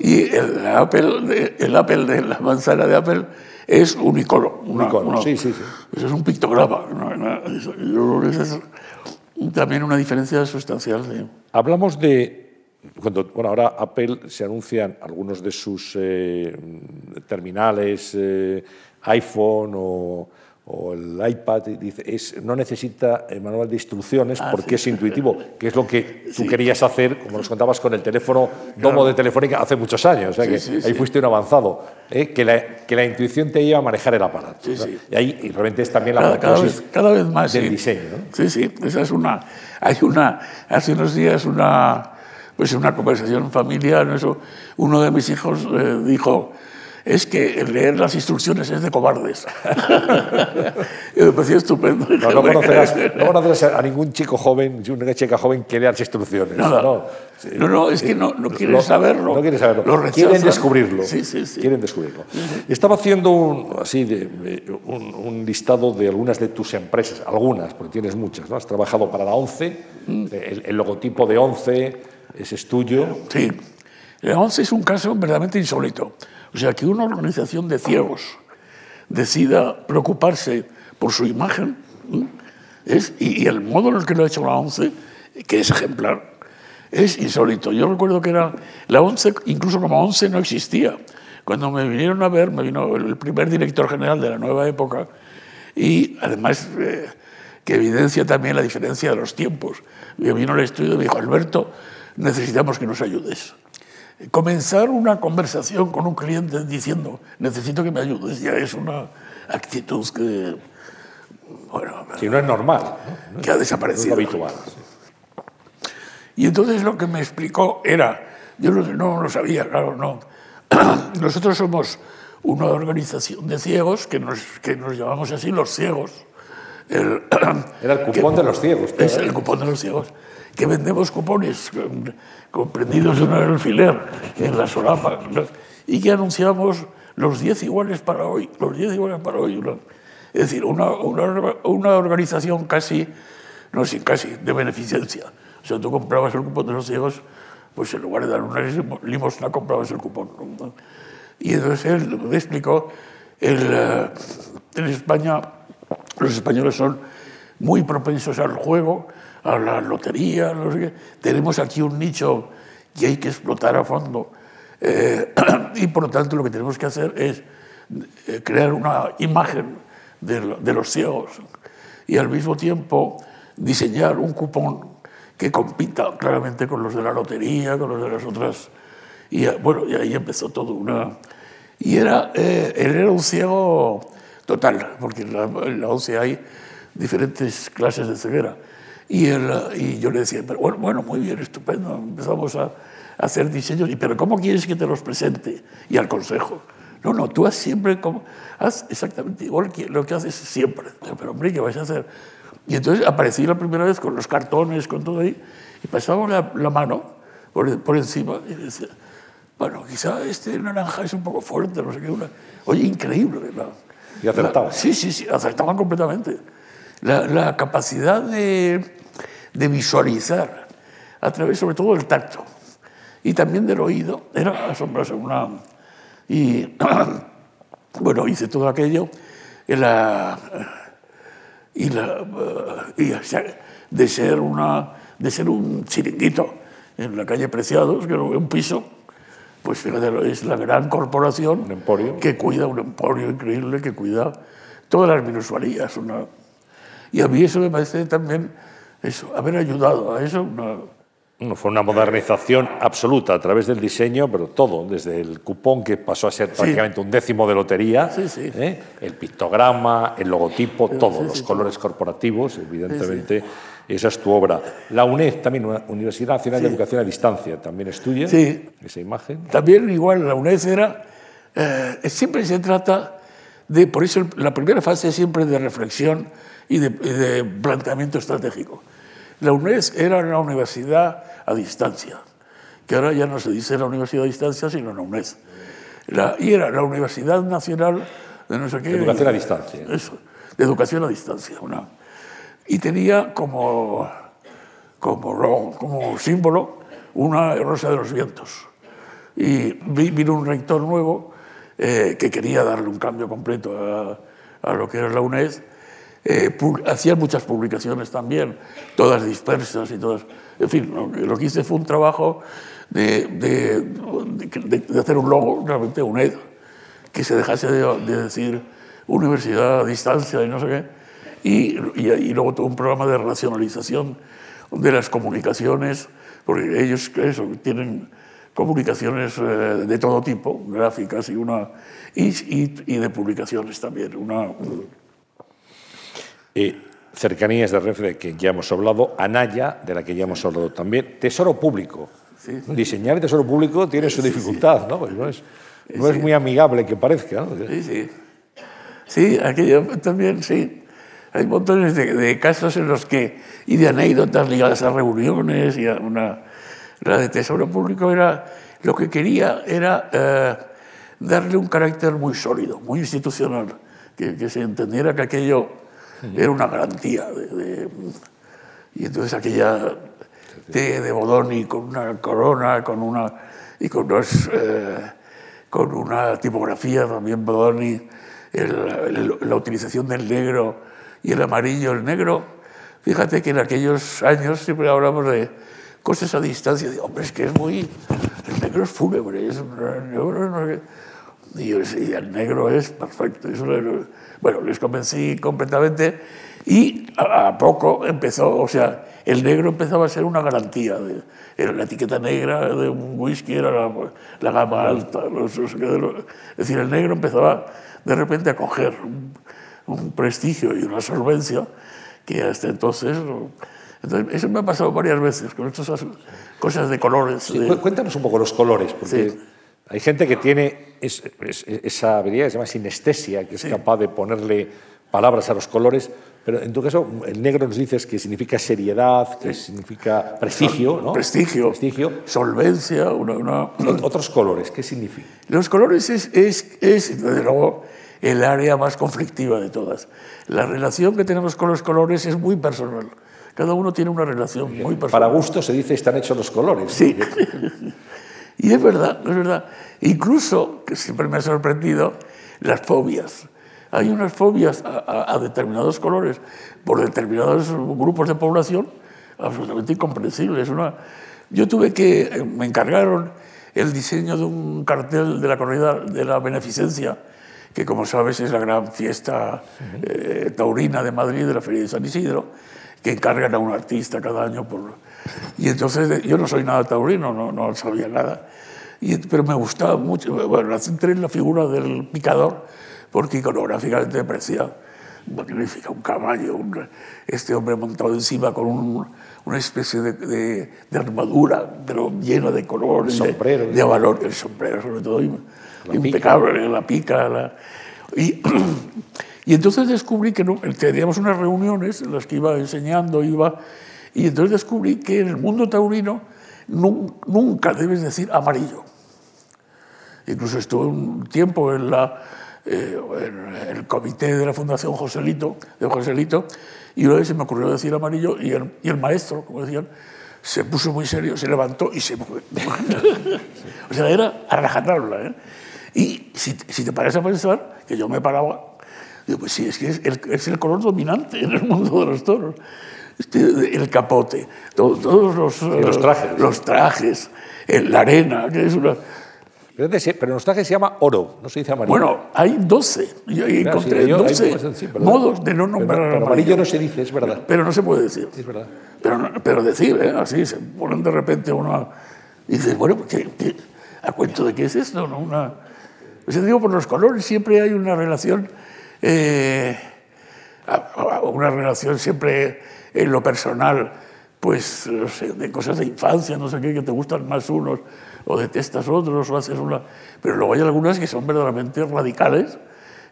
Y el Apple, de, el Apple de la manzana de Apple es un icono. una- icono, una- sí, sí, sí. Eso es un pictograma. También una diferencia sustancial. Hablamos de. Cuando, bueno, ahora Apple se anuncian algunos de sus eh, terminales, eh, iPhone o, o el iPad, dice, es, no necesita el manual de instrucciones Ah, porque es intuitivo, que es lo que tú querías hacer, como nos contabas, con el teléfono Domo de Telefónica hace muchos años. O sea que sí, ahí sí. fuiste un avanzado, ¿eh? que, la, que la intuición te lleva a manejar el aparato. Sí, sí. Y ahí y realmente es también la Cada, cada propósito vez, cada vez más. del sí. diseño. ¿no? Sí, sí, esa es una. Hay una. Hace unos días una. Pues una conversación familiar, eso, uno de mis hijos eh, dijo, es que leer las instrucciones es de cobardes. y me pareció estupendo. No, no conocerás, no conocerás a ningún chico joven, una chica joven que lea las instrucciones. Nada. No, No, no, es que no, no quieren Lo- saberlo. No quieren saberlo. Lo quieren descubrirlo. Sí, sí, sí. Quieren descubrirlo. Estaba haciendo un, así de- un, un listado de algunas de tus empresas, algunas, porque tienes muchas. ¿no? Has trabajado para la ONCE, Mm. el, el logotipo de ONCE, ese es tuyo. Sí. La ONCE es un caso verdaderamente insólito. O sea, que una organización de ciegos decida preocuparse por su imagen es, y, y el modo en el que lo ha hecho la ONCE, que es ejemplar, es insólito. Yo recuerdo que era la ONCE, incluso como ONCE no existía. Cuando me vinieron a ver, me vino el primer director general de la nueva época y además eh, que evidencia también la diferencia de los tiempos. Me vino al estudio y me dijo, Alberto, necesitamos que nos ayudes. Comenzar una conversación con un cliente diciendo, necesito que me ayudes, ya es una actitud que, bueno, Si no es normal, ¿no? que ha No es desaparecido. habitual. Y entonces lo que me explicó era, yo no, lo sabía, claro, no. Nosotros somos una organización de ciegos que nos, que nos llamamos así los ciegos. El- Era el cupón de los ciegos. Es el cupón de los ciegos. Que vendemos cupones con- comprendidos en un alfiler, en la solapa, y que anunciamos los 10 iguales para hoy, los 10 iguales para hoy. Es decir, una, una, una organización casi, no sé, casi, de beneficencia. O sea, tú comprabas el cupón de los ciegos, pues en lugar de dar una limosna, comprabas el cupón. ¿no? Y entonces él me explicó, el, eh, en España los españoles son muy propensos al juego, a la lotería, no sé qué. Tenemos aquí un nicho que hay que explotar a fondo. Eh, y por lo tanto lo que tenemos que hacer es eh, crear una imagen de, de los ciegos y al mismo tiempo diseñar un cupón que compita claramente con los de la lotería, con los de las otras. Y bueno, y ahí empezó todo una... Y era, eh, él era un ciego total, porque en la, en la ONCE hay diferentes clases de ceguera. Y, él, y yo le decía, pero bueno, bueno, muy bien, estupendo, empezamos a, hacer diseños, y, pero ¿cómo quieres que te los presente? Y al consejo. No, no, tú haz siempre como, haz exactamente igual que lo que haces siempre. Pero hombre, ¿qué vas a hacer? Y entonces aparecí la primera vez con los cartones, con todo ahí, y pasaba la, la mano por, por encima y decía, bueno, quizá este naranja es un poco fuerte, no sé qué. Una... Oye, increíble, ¿verdad? Y acertaba. Sí, sí, sí, acertaban completamente. La, la capacidad de, de visualizar a través, sobre todo, del tacto y también del oído, era asombroso. Una... Y bueno, hice todo aquello. Y la, y la, y, de, ser una, de ser un chiringuito en la calle Preciados, que era un piso, pues fíjate, es la gran corporación que cuida, un emporio increíble, que cuida todas las minusvalías. Una... Y a mí eso me parece también, eso, haber ayudado a eso, una, Bueno, fue una modernización absoluta a través del diseño, pero todo, desde el cupón que pasó a ser prácticamente un décimo de lotería, Sí, sí. ¿eh? el pictograma, el logotipo, todo, sí, los sí, colores corporativos, evidentemente, esa es tu obra. La UNED, también, una Universidad Nacional de Educación a Distancia, también es tuya, Sí. esa imagen. También igual la UNED era, eh, siempre se trata de, por eso la primera fase es siempre de reflexión y de, de planteamiento estratégico. La UNED era una universidad a distancia, que ahora ya no se dice la universidad a distancia, sino la UNED. La- y era la Universidad Nacional de no sé qué. Educación a distancia. Eso, de educación a distancia. Una, y tenía como como, como símbolo una rosa de los vientos. Y vino un rector nuevo eh, que quería darle un cambio completo a, a lo que era la UNED. Eh, hacían muchas publicaciones también, todas dispersas y todas. En fin, lo, que hice fue un trabajo de, de, de, hacer un logo, realmente UNED, que se dejase de, decir universidad a distancia y no sé qué. Y, y, y luego todo un programa de racionalización de las comunicaciones, porque ellos eso, tienen comunicaciones eh, de todo tipo, gráficas y, una, y, y, de publicaciones también. Una, cercanías de Renfe, de que ya hemos hablado, Anaya, de la que ya hemos hablado también, Tesoro Público. Diseñar Tesoro Público tiene su dificultad, ¿no? Pues no es, no es muy amigable que parezca. ¿no? Sí, sí. Sí, aquello también, sí. Hay montones de, casos en los que, y de anécdotas ligadas a reuniones y a una... La de Tesoro Público era, lo que quería era eh, darle un carácter muy sólido, muy institucional, que, que se entendiera que aquello era una garantía. De, y entonces aquella de, de Bodoni con una corona, con una, y con, eh, con una tipografía también Bodoni, la utilización del negro y el amarillo, el negro. Fíjate que en aquellos años siempre hablamos de cosas a distancia. Digo, hombre, es que es muy. El negro es fúnebre. Es, y yo decía, el negro es perfecto. bueno, les convencí completamente y a, poco empezó, o sea, el negro empezaba a ser una garantía. De, era la etiqueta negra de un whisky, era la, la gama alta. es decir, el negro empezaba de repente a coger un prestigio y una solvencia que hasta entonces... entonces eso me ha pasado varias veces con estas cosas de colores. Cuéntanos un poco los colores, porque hay gente que tiene esa habilidad que se llama sinestesia, que es capaz de ponerle palabras a los colores, pero en tu caso el negro nos dices que significa seriedad, que significa prestigio, ¿no? Prestigio, prestigio. solvencia, una, Otros colores, ¿qué significa? Los colores es, es, es desde luego, el área más conflictiva de todas. La relación que tenemos con los colores es muy personal. Cada uno tiene una relación muy personal. Para gusto se dice están hechos los colores. Sí. y es verdad, es verdad. Incluso, que siempre me ha sorprendido, las fobias. Hay unas fobias a, determinados colores por determinados grupos de población absolutamente incomprensibles. Una... Yo tuve que, me encargaron el diseño de un cartel de la corrida de la beneficencia que como sabes es la gran fiesta eh, taurina de Madrid, de la Feria de San Isidro, que encargan a un artista cada año. Por... Y entonces yo no soy nada taurino, no, no sabía nada, y, pero me gustaba mucho. Bueno, entré en la figura del picador porque iconográficamente me parecía magnífica, un caballo, este hombre montado encima con un, una especie de, de, armadura, pero llena de colores, sombrero, de, de, valor, el sombrero sobre todo impecable, la pica. Y, y, entonces descubrí que no, teníamos unas reuniones en las que iba enseñando, iba, y entonces descubrí que en el mundo taurino nunca debes decir amarillo. Incluso estuve un tiempo en, la, eh, en el comité de la Fundación Joselito, de Joselito, y una vez se me ocurrió decir amarillo, y el, y el maestro, como decían, se puso muy serio, se levantó y se fue. o sea, era a rajatabla. ¿eh? Y si, si, te parece pensar que yo me paraba, digo, pues sí, es que es el, es el color dominante en el mundo de los toros. Este, el capote, todos, todos los, los trajes, los trajes la arena, que es una... Pero, pero los trajes se llama oro, no se dice amarillo. Bueno, hay 12. Yo encontré 12 modos de no nombrar pero, amarillo. no se dice, es verdad. Pero no se puede decir. Es verdad. Pero, pero decir, ¿eh? así, se ponen de repente uno... Y dices, bueno, ¿qué, a cuento de qué es esto? ¿no? Una, pues digo, por los colores siempre hay una relación, eh, una relación siempre en lo personal, pues no sé, de cosas de infancia, no sé qué, que te gustan más unos o detestas otros, o haces una... Pero luego hay algunas que son verdaderamente radicales,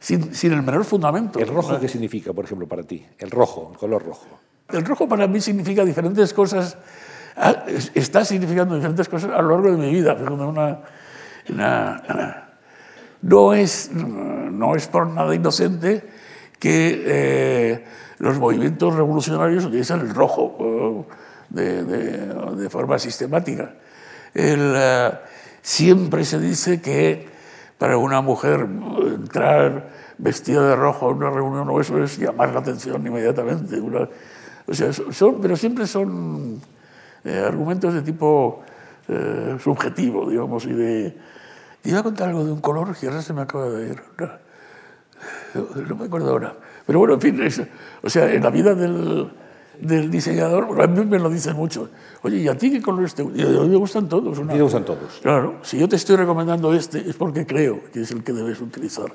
sin, sin el menor fundamento. ¿El rojo qué significa, por ejemplo, para ti? El rojo, el color rojo. El rojo para mí significa diferentes cosas, está significando diferentes cosas a lo largo de mi vida. Una, una, no es, no es por nada inocente que eh, los movimientos revolucionarios utilizan el rojo. de, de, forma sistemática. El, eh, siempre se dice que para una mujer entrar vestida de rojo a una reunión o eso es llamar la atención inmediatamente. o sea, son, pero siempre son eh, argumentos de tipo eh, subjetivo, digamos, y de... iba a contar algo de un color que ahora se me acaba de ir. No, me acuerdo ahora. Pero bueno, en fin, o sea, en la vida del, del diseñador, a mí me lo dicen mucho. Oye, ¿y a ti qué colores te gustan? A mí me gustan todos. A mí me gustan todos. Claro, si yo te estoy recomendando este es porque creo que es el que debes utilizar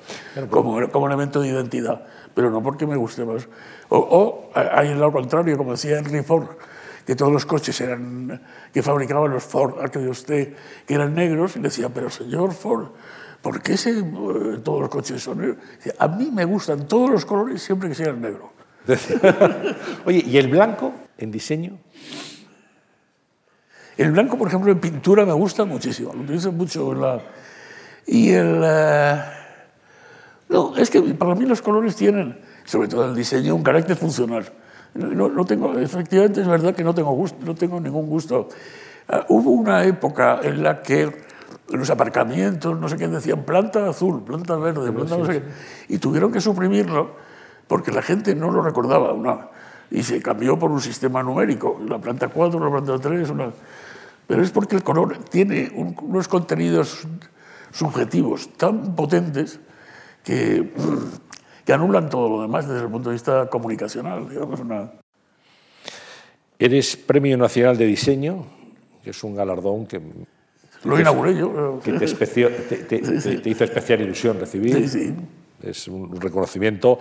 como, como elemento de identidad, pero no porque me guste más. O, o hay el lado contrario, como decía Henry Ford, que todos los coches eran, que fabricaban los Ford, que de usted, que eran negros, y le decía, pero señor Ford, ¿por qué ese, eh, todos los coches son negros? A mí me gustan todos los colores siempre que sean negros. Oye, ¿y el blanco en diseño? El blanco, por ejemplo, en pintura me gusta muchísimo, lo utilizo mucho en la... Y el... Eh, no, es que para mí los colores tienen, sobre todo el diseño, un carácter funcional. No, no, tengo, efectivamente es verdad que no tengo, gusto, no tengo ningún gusto. Ah, hubo una época en la que los aparcamientos, no sé qué, decían planta azul, planta verde, planta no sé qué, y tuvieron que suprimirlo porque la gente no lo recordaba. Una, y se cambió por un sistema numérico, la planta 4, la planta 3, una, pero es porque el color tiene unos contenidos subjetivos tan potentes que que anulan todo lo demás desde el punto de vista comunicacional. Digamos una... Eres Premio Nacional de Diseño, que es un galardón que... Lo inauguré yo. Que te, te, hizo especial ilusión recibir. Sí, Es un reconocimiento.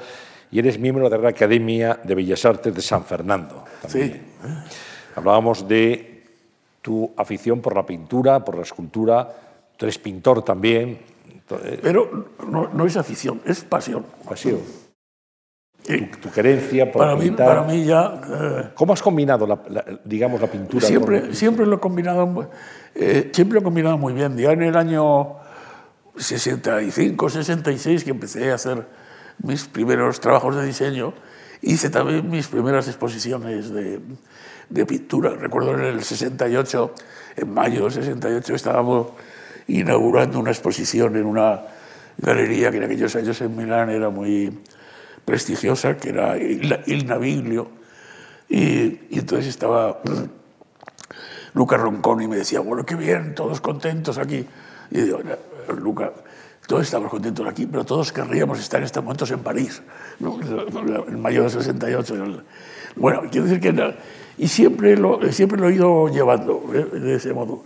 Y eres miembro de la Academia de Bellas Artes de San Fernando. Sí. Hablábamos de tu afición por la pintura, por la escultura. Tú eres pintor también, pero no, es afición, es pasión. Pasión. Tu, querencia por para mí, para mí ya... Eh, ¿Cómo has combinado, la, digamos, la pintura? Siempre, siempre, lo he combinado, eh, siempre lo he combinado muy bien. Ya en el año 65, 66, que empecé a hacer mis primeros trabajos de diseño, hice también mis primeras exposiciones de, de pintura. Recuerdo en el 68, en mayo del 68, estábamos inaugurando una exposición en una galería que en aquellos años en Milán era muy prestigiosa, que era Il Naviglio. Y, y entonces estaba Luca Ronconi y me decía, bueno, qué bien, todos contentos aquí. Y digo, Luca, todos estamos contentos aquí, pero todos querríamos estar en estos momentos en París, en mayo de 68. Bueno, quiero decir que... Y siempre lo, siempre lo he ido llevando ¿eh? de ese modo.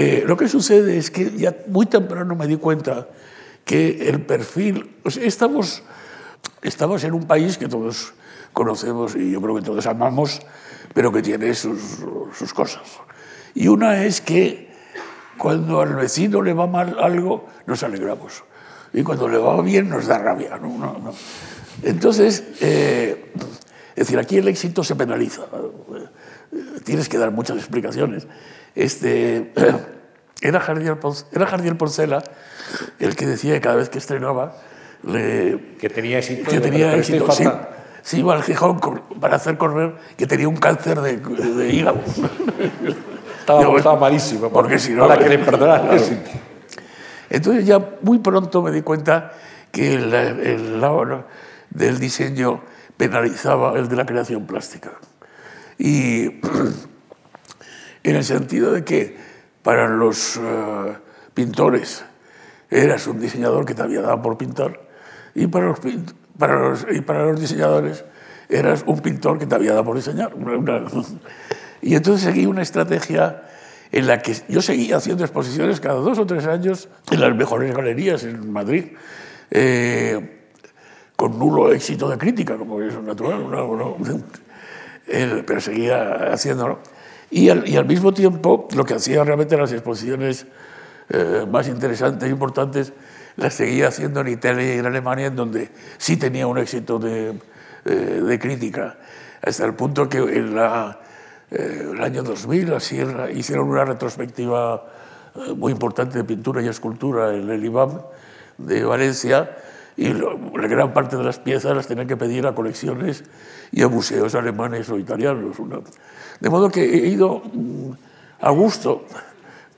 Eh, lo que sucede es que ya muy temprano me di cuenta que el perfil, estamos, estamos en un país que todos conocemos y yo creo que todos amamos, pero que tiene sus, sus cosas. Y una es que cuando al vecino le va mal algo, nos alegramos. Y cuando le va bien, nos da rabia. ¿no? No, no. Entonces, eh, es decir, aquí el éxito se penaliza. Tienes que dar muchas explicaciones este, era, Jardiel, era Jardiel Porcela el que decía que cada vez que estrenaba... que tenía éxito. Que tenía éxito, sí, iba al Gijón para hacer correr que tenía un cáncer de, de hígado. Estaba, estaba malísimo. Porque si no... la querer perdonar. Entonces ya muy pronto me di cuenta que el, el lado del diseño penalizaba el de la creación plástica. Y en el sentido de que para los eh, pintores eras un diseñador que te había dado por pintar y para los, para los, y para los diseñadores eras un pintor que te había dado por diseñar. Y entonces seguí una estrategia en la que yo seguía haciendo exposiciones cada dos o tres años en las mejores galerías en Madrid, eh, con nulo éxito de crítica, como es natural, pero seguía haciéndolo. Y al, mismo tiempo, lo que hacía realmente las exposiciones eh, más interesantes e importantes, las seguía haciendo en Italia y en Alemania, en donde sí tenía un éxito de, eh, de crítica, hasta el punto que en la, eh, el año 2000 así, hicieron una retrospectiva muy importante de pintura y escultura en el IBAM de Valencia, y la gran parte de las piezas las tenía que pedir a colecciones y a museos alemanes o italianos. De modo que he ido mm, a gusto,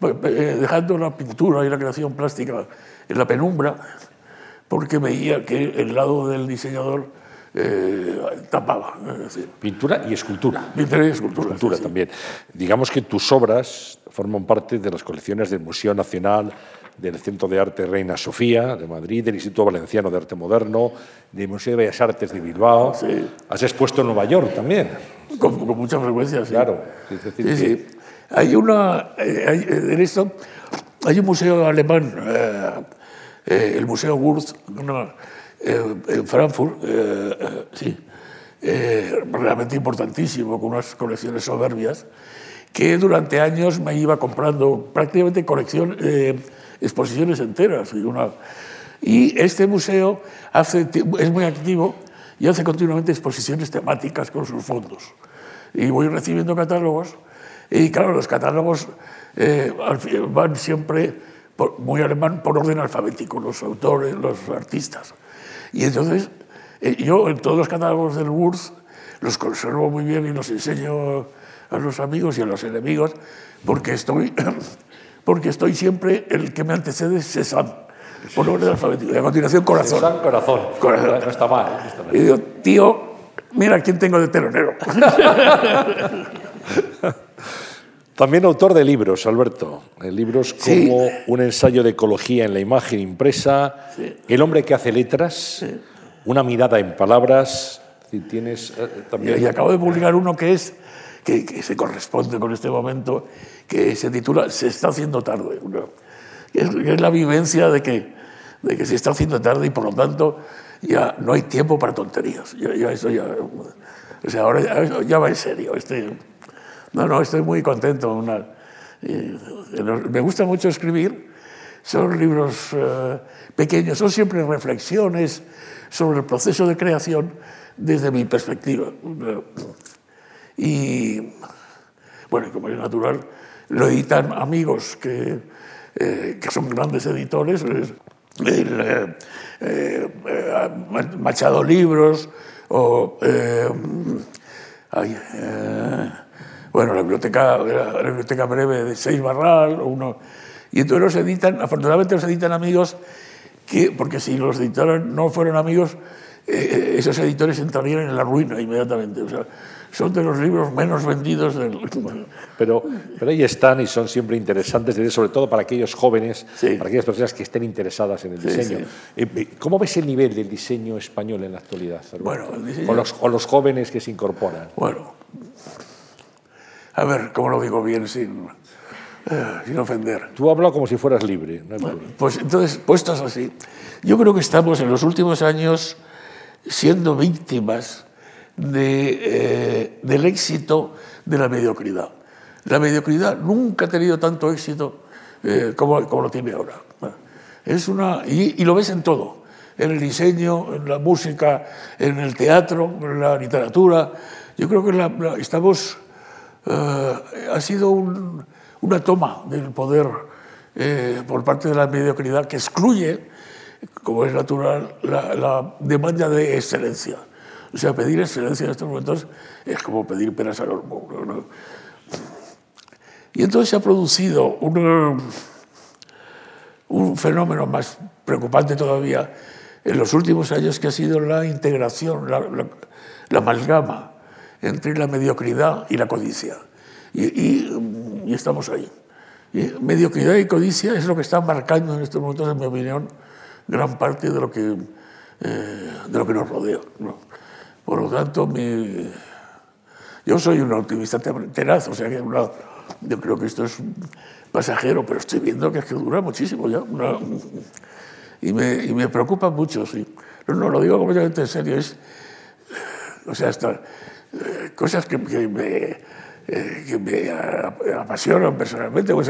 eh, dejando la pintura y la creación plástica en la penumbra, porque veía que el lado del diseñador eh, tapaba. Pintura y escultura. Pintura y escultura. escultura también. Digamos que tus obras forman parte de las colecciones del Museo Nacional, del Centro de Arte Reina Sofía de Madrid, del Instituto Valenciano de Arte Moderno, del Museo de Bellas Artes de Bilbao. Has expuesto en Nueva York también. Con, mucha frecuencia, sí. Claro. sí, sí. Hay una. Eh, hay, eh, en esto hay un museo alemán, eh, el Museo Wurz, en Frankfurt, sí, realmente importantísimo, con unas colecciones soberbias, que durante años me iba comprando prácticamente colección exposiciones enteras. Y, una, y este museo es muy activo y hace continuamente exposiciones temáticas con sus fondos. Y voy recibiendo catálogos y claro, los catálogos eh, van siempre muy alemán por orden alfabético, los autores, los artistas. Y entonces eh, yo en todos los catálogos del WURZ los conservo muy bien y los enseño a los amigos y a los enemigos porque estoy porque estoy siempre, el que me antecede es Cézanne, por orden alfabético. Y a continuación, corazón. Cézanne, corazón. corazón. No está mal. Y digo, tío, mira quién tengo de telonero. También autor de libros, Alberto. Libros como Un ensayo de ecología en la imagen impresa, El hombre que hace letras, Una mirada en palabras. Tienes, eh, también... y, acabo de publicar uno que es que, que, se corresponde con este momento, que se titula Se está haciendo tarde. Es, es la vivencia de que, de que se está haciendo tarde y por lo tanto ya no hay tiempo para tonterías. Ya, ya eso ya, o sea, ahora ya, ya va en serio. Este, no, no, estoy muy contento. Una, me gusta mucho escribir. Son libros uh, pequeños, son siempre reflexiones sobre el proceso de creación desde mi perspectiva. Y, bueno, como es natural, lo editan amigos que, eh, que son grandes editores, el, eh, eh, Machado Libros o bueno, la biblioteca, la biblioteca breve de Seis Barral, uno, y entonces los editan, afortunadamente los editan amigos, que, porque si los editores no fueron amigos, esos editores entrarían en la ruina inmediatamente. O son de los libros menos vendidos del... Pero, pero ahí están y son siempre interesantes, sobre todo para aquellos jóvenes, para aquellas personas que estén interesadas en el diseño. Eh, eh, ¿Cómo ves el nivel del diseño español en la actualidad? Bueno, con, los, con los jóvenes que se incorporan. Bueno, a ver, ¿cómo lo digo bien sin, eh, sin ofender? Tú hablas como si fueras libre. pues entonces, puestos así, yo creo que estamos en los últimos años siendo víctimas eh, del éxito de la mediocridad. La mediocridad nunca ha tenido tanto éxito eh, como, lo tiene ahora. Es una, y, lo ves en todo, en el diseño, en la música, en el teatro, en la literatura. Yo creo que estamos, eh, ha sido una toma del poder por parte de la mediocridad que excluye, como es natural, la, la demanda de excelencia. O sea, pedir excelencia en estos momentos es como pedir peras al horno. ¿no? Y entonces se ha producido un, un fenómeno más preocupante todavía en los últimos años que ha sido la integración, la, la, amalgama entre la mediocridad y la codicia. Y, y, estamos ahí. Mediocridad y codicia es lo que está marcando en estos momentos, en mi opinión, gran parte de lo que, eh, de lo que nos rodea. Por lo tanto, mi... yo soy un optimista tenaz, o sea que yo creo que esto es pasajero, pero estoy viendo que, es que dura muchísimo ya. Y, me, y, me, preocupa mucho, sí. No, no, lo digo completamente en serio, es, o sea, hasta eh, cosas que, que me, eh, apasionan personalmente. O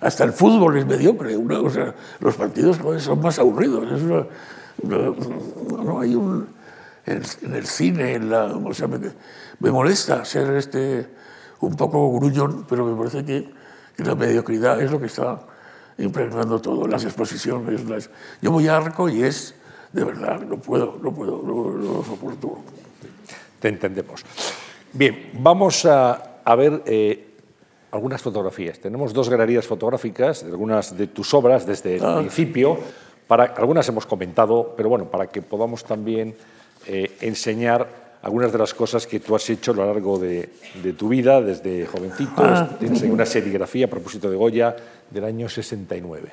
hasta el fútbol es mediocre. o sea, los partidos son más aburridos. Una, no, hay un, en, el cine, en la, o sea, me, me, molesta ser este, un poco gruñón, pero me parece que, la mediocridad es lo que está impregnando todo, las exposiciones. Las, yo voy a Arco y es de verdad, no puedo, no puedo, no, lo soporto. Te entendemos. Bien, vamos a, a ver eh, algunas fotografías. Tenemos dos galerías fotográficas de algunas de tus obras desde el Ah. principio. Para, algunas hemos comentado, pero bueno, para que podamos también eh, enseñar algunas de las cosas que tú has hecho a lo largo de, de tu vida, desde jovencito. Ah. Tienes una serigrafía a propósito de Goya del año 69.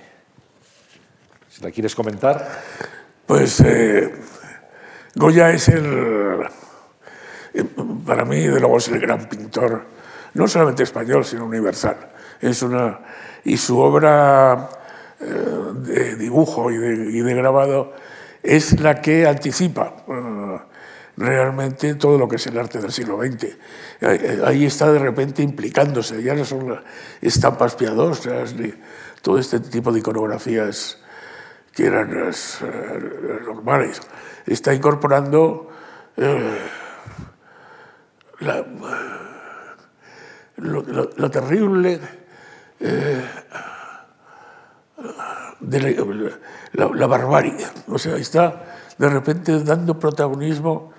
Si la quieres comentar. Pues eh, Goya es el, eh, para mí, de luego es el gran pintor, no solamente español, sino universal. Es una, y su obra eh, de dibujo y de, y de grabado es la que anticipa eh, realmente todo lo que es el arte del siglo XX. Ahí- Ahí está de repente implicándose, ya no son estampas piadosas, ni todo este tipo de iconografías que eran eh, normales. Está incorporando eh, la, lo, terrible eh, de la, la- la barbarie. O sea, está de repente dando protagonismo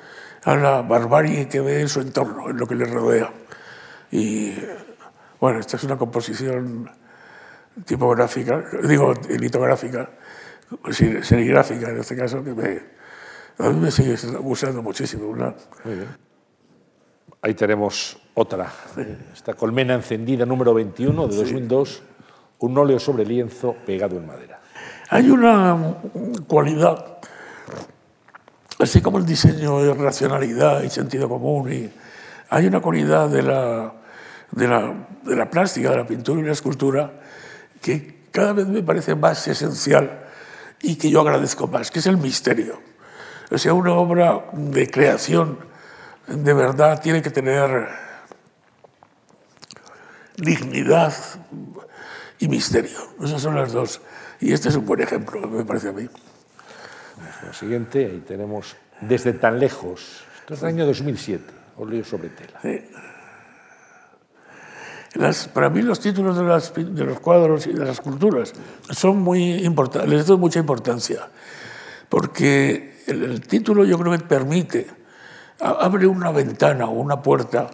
a la barbarie que ve en su entorno, en lo que le rodea. Y bueno, esta es una composición tipográfica, digo, litográfica, serigráfica en este caso, que me, a mí me sigue gustando muchísimo. Una. Ahí tenemos otra. Esta colmena encendida número 21 de 2002, un óleo sobre lienzo pegado en madera. Hay una cualidad, así como el diseño es racionalidad y sentido común, hay una cualidad de la, de la, de la plástica, de la pintura y la escultura que cada vez me parece más esencial y que yo agradezco más, que es el misterio. O sea, una obra de creación de verdad tiene que tener dignidad y misterio. Esas son las dos. Y este es un buen ejemplo, me parece a mí. La siguiente, ahí tenemos Desde tan lejos. Esto es del año 2007, óleo sobre tela. Las- para mí los títulos de, las de los cuadros y de las esculturas son muy importantes, les doy mucha importancia, porque el, el título yo creo que permite, abre una ventana o una puerta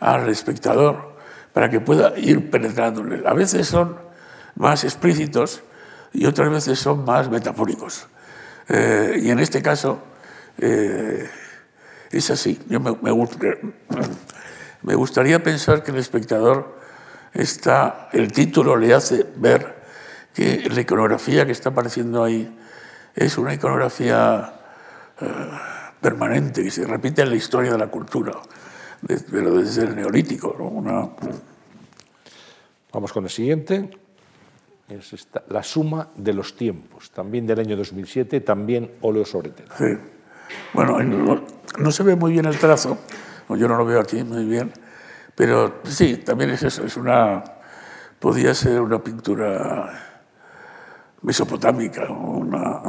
al espectador para que pueda ir penetrándole. A veces son más explícitos y otras veces son más metafóricos. Eh, y en este caso eh, es así. Yo me, me gust- me gustaría pensar que el espectador está, el título le hace ver que la iconografía que está apareciendo ahí es una iconografía eh, permanente que se repite en la historia de la cultura, pero desde el neolítico. ¿no? Una- Vamos con el siguiente. Es esta, La suma de los tiempos, también del año 2007, también óleo sobre tela. Sí. Bueno, no, no se ve muy bien el trazo, yo no lo veo aquí muy bien, pero sí, también es eso, es una, podía ser una pintura mesopotámica, una...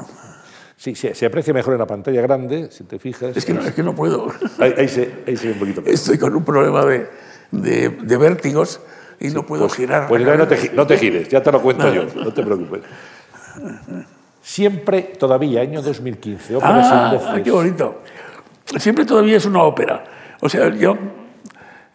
Sí, se, se aprecia mejor en la pantalla grande, si te fijas. Es que no, es que no puedo. Ahí, ahí se, ahí se ve un poquito. Estoy con un problema de, de, de vértigos y no puedo girar. Pues no te, no te gires, ya te lo cuento yo, no te preocupes. Siempre, todavía, año 2015, ópera sin Ah, voces. qué bonito. Siempre todavía es una ópera. O sea, yo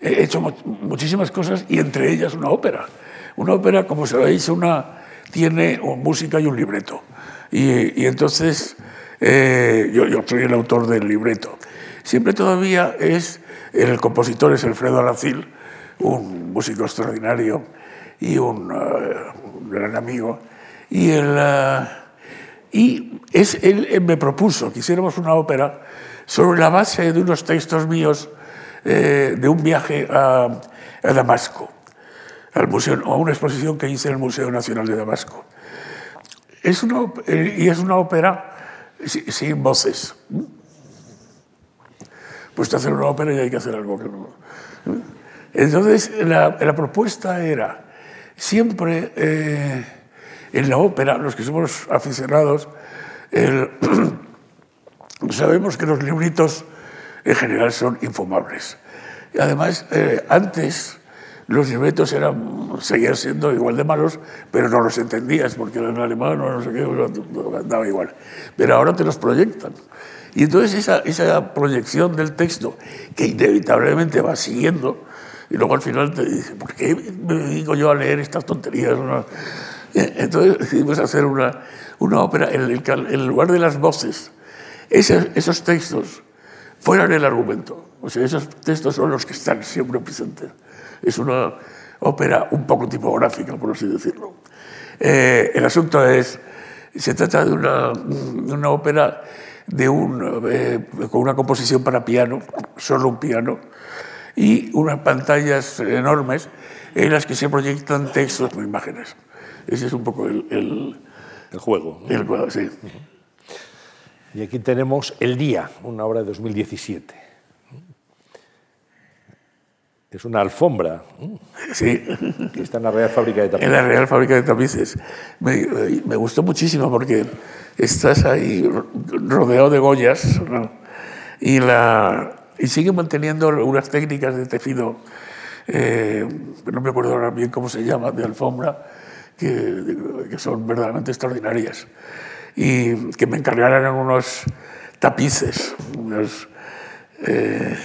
he hecho mu- muchísimas cosas y entre ellas una ópera. Una ópera, como sabéis, una, tiene música y un libreto. Y, entonces eh, yo, soy el autor del libreto. Siempre todavía es, el compositor es Alfredo Alacil, un músico extraordinario y un, eh, gran amigo. Y eh, él, me propuso que hiciéramos una ópera sobre la base de unos textos míos de un viaje a, a Damasco, al a una exposición que hice en el Museo Nacional de Damasco. Es una, eh, y es una ópera si- sin voces. Pues hacer una ópera y hay que hacer algo. que no- Entonces, la, la propuesta era siempre eh, en la ópera, los que somos aficionados, sabemos que los libritos en general son infumables. Y además, eh, antes los libretos eran, seguían siendo igual de malos, pero no los entendías porque eran alemán o no sé qué, daba igual. Pero ahora te los proyectan. Y entonces esa, esa proyección del texto, que inevitablemente va siguiendo, y luego al final te dice, ¿por qué me dedico yo a leer estas tonterías? Entonces decidimos hacer una, una ópera en, el, en lugar de las voces, esos, esos textos fueran el argumento. O sea, esos textos son los que están siempre presentes. Es una ópera un poco tipográfica, por así decirlo. Eh, el asunto es, se trata de una, de una ópera de un, eh, con una composición para piano, solo un piano, y unas pantallas enormes en las que se proyectan textos o imágenes. Ese es un poco el, el, el juego. El juego, sí. Y aquí tenemos El Día, una obra de 2017. Es una alfombra. Sí. Que está en la Real Fábrica de Tapices. En la Real Fábrica de Tapices. Me, me gustó muchísimo porque estás ahí rodeado de Goyas ¿no? y, la, y sigue manteniendo unas técnicas de tejido, eh, no me acuerdo ahora bien cómo se llama, de alfombra, que, que son verdaderamente extraordinarias. Y que me encargaran unos tapices, unos, eh,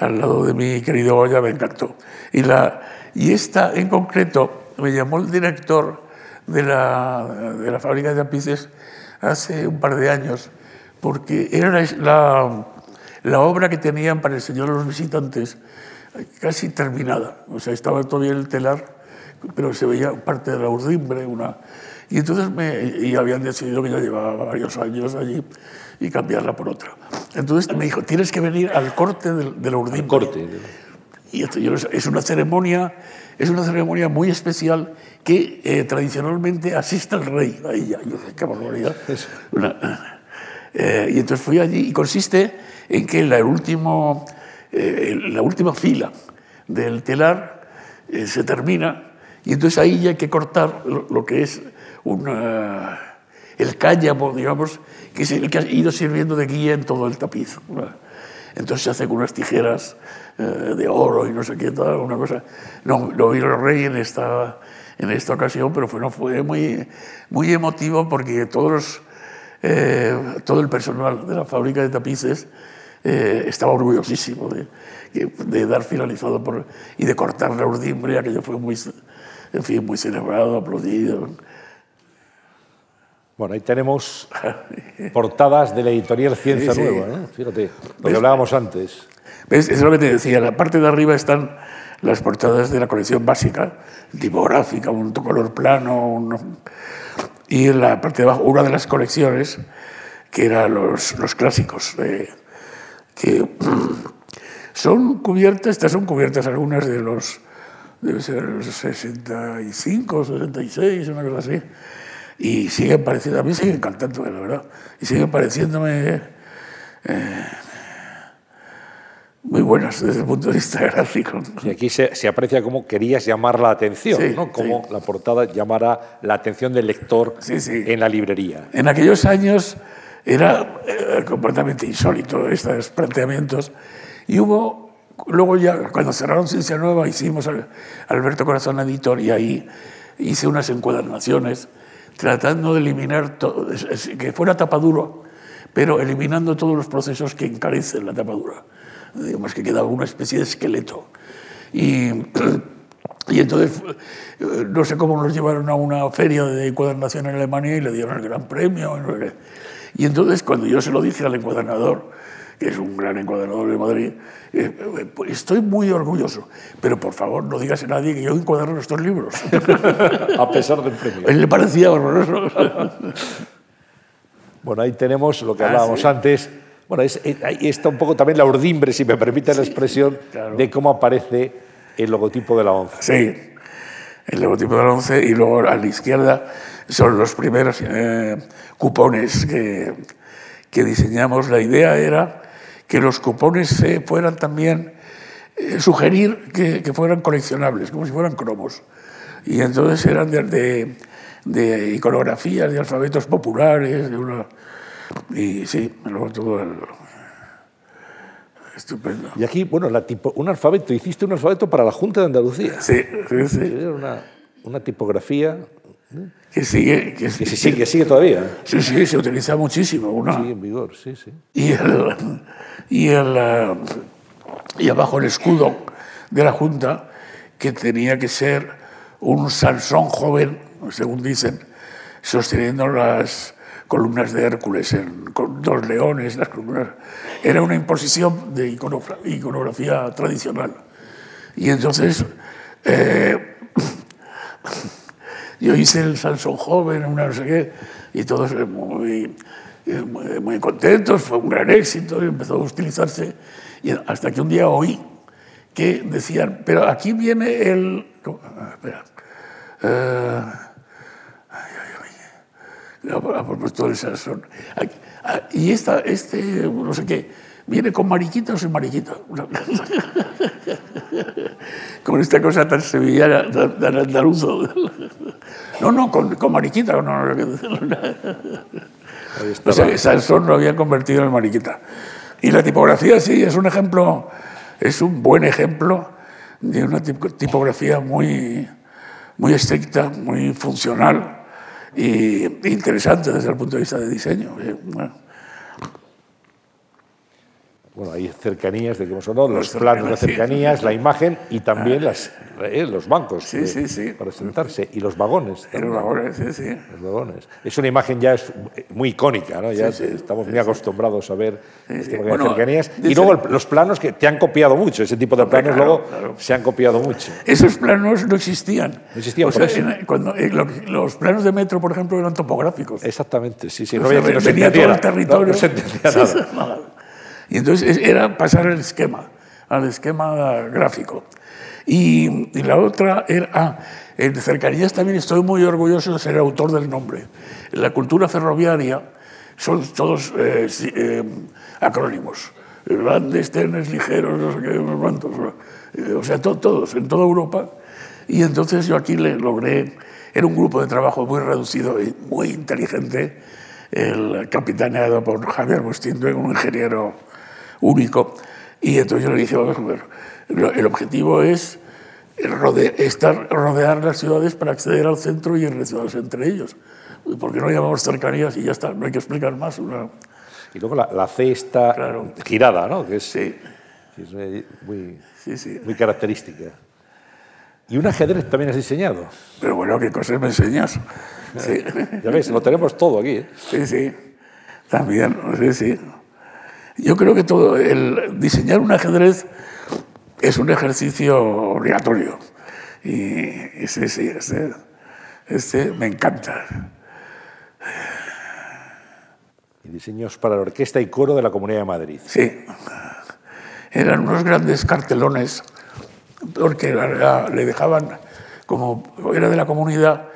al lado de mi querido Goya, me encantó. Y, la, y esta en concreto me llamó el director de la, de la fábrica de tapices hace un par de años, porque era la, la obra que tenían para el Señor de los Visitantes casi terminada. O sea, estaba todavía el telar, pero se veía parte de la urdimbre. Una... Y entonces me, y habían decidido que ya llevaba varios años allí y cambiarla por otra. Entonces me dijo, tienes que venir al corte de, de la urdimbre. Al corte. Y esto es una ceremonia, es una ceremonia muy especial que eh, tradicionalmente asiste el rey a ella. Yo qué barbaridad. Una, eh, y entonces fui allí y consiste en que la, último, eh, la última fila del telar se termina y entonces ahí ya hay que cortar lo, lo que es una, el cállamo, digamos, que es el que ha ido sirviendo de guía en todo el tapiz. Entonces se hace con unas tijeras eh, de oro y no sé qué tal, una cosa. No, lo el rey en esta, en esta ocasión, pero fue, no, fue muy, muy emotivo porque todos los, eh, todo el personal de la fábrica de tapices eh, estaba orgullosísimo de, de, dar finalizado por, y de cortar la urdimbre, aquello fue muy, en fin, muy celebrado, aplaudido. Bueno, ahí tenemos portadas de la editorial Ciencia Sí, sí. Nueva, ¿no? Fíjate, lo que hablábamos antes. ¿Ves? Es lo que te decía, en la parte de arriba están las portadas de la colección básica, tipográfica, un color plano, un- y en la parte de abajo una de las colecciones, que eran los, los clásicos, eh, que son cubiertas, estas son cubiertas algunas de los, debe ser el 65, 66, una cosa así, y siguen pareciendo, a mí siguen encantándome, la verdad, y siguen pareciéndome eh, muy buenas desde el punto de vista gráfico. Y aquí se, se aprecia cómo querías llamar la atención, Sí, ¿no? Cómo sí. la portada llamara la atención del lector Sí, sí. en la librería. En aquellos años era eh, completamente insólito estos planteamientos. Y hubo, luego ya cuando cerraron Ciencia Nueva, hicimos al- Alberto Corazón Editor y ahí hice unas encuadernaciones tratando de eliminar que fuera tapaduro, pero eliminando todos los procesos que encarecen la tapadura. Digamos que quedaba una especie de esqueleto. Y, entonces, eh, no sé cómo nos llevaron a una feria de encuadernación en Alemania y le dieron el gran premio. Y entonces, cuando yo se lo dije al encuadernador, que es un gran encuadernador de Madrid, eh, eh, estoy muy orgulloso, pero por favor no digas a nadie que yo encuaderno estos libros. A pesar del premio. Él le parecía horroroso. Bueno, ahí tenemos lo que Ah, hablábamos sí. antes. Bueno, es- eh, ahí está un poco también la urdimbre, si me permite la expresión, claro. de cómo aparece el logotipo de la ONCE. Sí, el logotipo de la ONCE y luego a la izquierda son los primeros eh, cupones que, que diseñamos. La idea era que los cupones eh, fueran también, eh, sugerir que, que fueran coleccionables, como si fueran cromos. Y entonces eran de, de, de iconografías, de alfabetos populares, de una, y sí, luego todo el... Estupendo. Y aquí, bueno, la tipo, un alfabeto, hiciste un alfabeto para la Junta de Andalucía. Sí, sí, sí. Era una, una tipografía Que sigue, que, sigue, que sigue todavía. Sí, sí, se utiliza muchísimo. Una, Sigue en vigor, sí, sí. y, el, y, el, y abajo el escudo de la Junta, que tenía que ser un Sansón joven, según dicen, sosteniendo las columnas de Hércules, en- con dos leones, las columnas. Era una imposición de iconogra- iconografía tradicional. Y entonces eh, yo hice el Sansón joven, una no sé qué, y todos muy, muy, muy contentos, fue un gran éxito, y empezó a utilizarse, hasta que un día oí que decían, pero aquí viene el... ¿cómo? Ah, espera. Eh, ay. A, propósito del Sansón. Aquí- ah, Y esta, este, no sé qué, viene con mariquita o sin mariquita. con esta cosa tan sevillana, tan, tan andaluzo. No, no, con, con mariquita. No, no, Ahí o estaba. sea, que Sansón lo había convertido en mariquita. Y la tipografía, sí, es un ejemplo, es un buen ejemplo de una tip- tipografía muy, muy estricta, muy funcional y interesante desde el punto de vista de diseño. Eh, bueno, Bueno, hay cercanías de que hemos hablado, los Los planos de cercanías, la imagen y también las, eh, los bancos Sí, de- sí, sí. para sentarse y los vagones. También, ahora, sí, sí. los vagones. Es una imagen ya es muy icónica, ¿no? Ya estamos muy acostumbrados a ver este de Bueno, cercanías. Y luego los planos que te han copiado mucho, ese tipo de planos claro, luego claro. se han copiado mucho. Esos planos no existían. No existían, O por sea, eso. en- cuando, eh, lo- los planos de metro, por ejemplo, eran topográficos. Exactamente, sí, sí. O No sea, había no venía todo el territorio. No, no se entendía nada. Y entonces es- era pasar el esquema, al esquema gráfico. Y, la otra era, ah, en cercanías también estoy muy orgulloso de ser autor del nombre. La cultura ferroviaria son todos eh, eh, acrónimos. Grandes, trenes ligeros, no sé qué, no sé cuántos. eh, O sea, to- todos, en toda Europa. Y entonces yo aquí le logré, era un grupo de trabajo muy reducido y muy inteligente, el capitaneado por Javier Bustín, un ingeniero único. Y entonces yo le dije, vamos a ver, el objetivo es rode- estar, rodear las ciudades para acceder al centro y relacionarse entre ellos. Porque no llamamos cercanías y ya está, no hay que explicar más. una- Y luego la, la C está Claro. girada, ¿no? Que es, Sí, es muy- muy, sí, sí. muy característica. Y un ajedrez también has diseñado. Pero bueno, ¿qué cosas me enseñas? Sí, Ya ves, lo tenemos todo aquí. ¿eh? sí, sí. También, sí, sí. Yo creo que todo, el diseñar un ajedrez es un ejercicio obligatorio. Y, y sí, sí, este, este me encanta. Y diseños para la orquesta y coro de la Comunidad de Madrid. Sí, eran unos grandes cartelones, porque la- la- le dejaban, como era de la comunidad,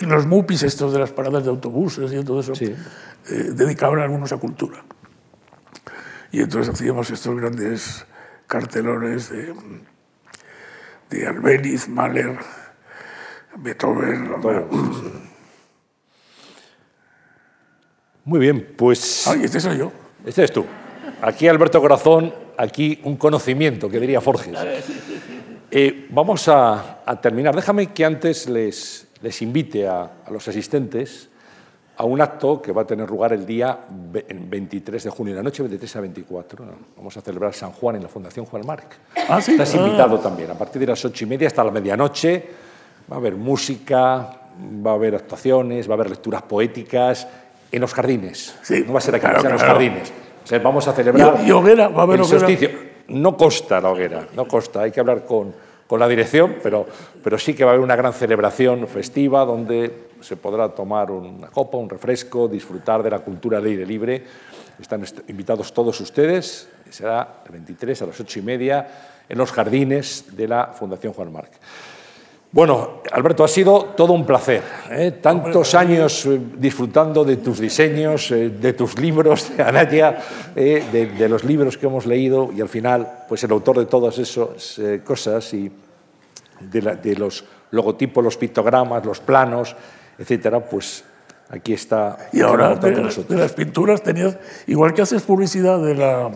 los mupis estos de las paradas de autobuses y todo eso, Sí. eh, dedicaban algunos a cultura. Y entonces hacíamos estos grandes cartelones de, de Albéniz, Mahler, Beethoven. Muy bien, pues Ay, este soy yo. este es tú. Aquí Alberto Corazón, aquí un conocimiento, que diría Forges. Eh, vamos a, a terminar. Déjame que antes les, les invite a, a los asistentes a un acto que va a tener lugar el día ve- 23 de junio, la noche 23 a 24. Vamos a celebrar San Juan en la Fundación Juan Marc. Ah, sí. Estás Ah. invitado también. A partir de las ocho y media hasta la medianoche va a haber música, va a haber actuaciones, va a haber lecturas poéticas en los jardines. Sí, no va a ser aquí, claro, va a ser en los jardines. O sea, vamos a celebrar. Y- y hoguera, va a haber el hoguera. solsticio. No consta la hoguera, no consta. Hay que hablar con, con la dirección, pero, pero sí que va a haber una gran celebración festiva donde se podrá tomar una copa, un refresco, disfrutar de la cultura al aire libre. Están est- invitados todos ustedes. Será el 23 a las ocho y media en los jardines de la Fundación Juan Marc. Bueno, Alberto, ha sido todo un placer. ¿eh? Tantos años eh, disfrutando de tus diseños, eh, de tus libros, de Anaya, eh, de, de los libros que hemos leído y al final, pues el autor de todas esas cosas y de, la- de los logotipos, los pictogramas, los planos, etcétera, pues aquí está. Y ahora de, las pinturas tenías, igual que haces publicidad de la,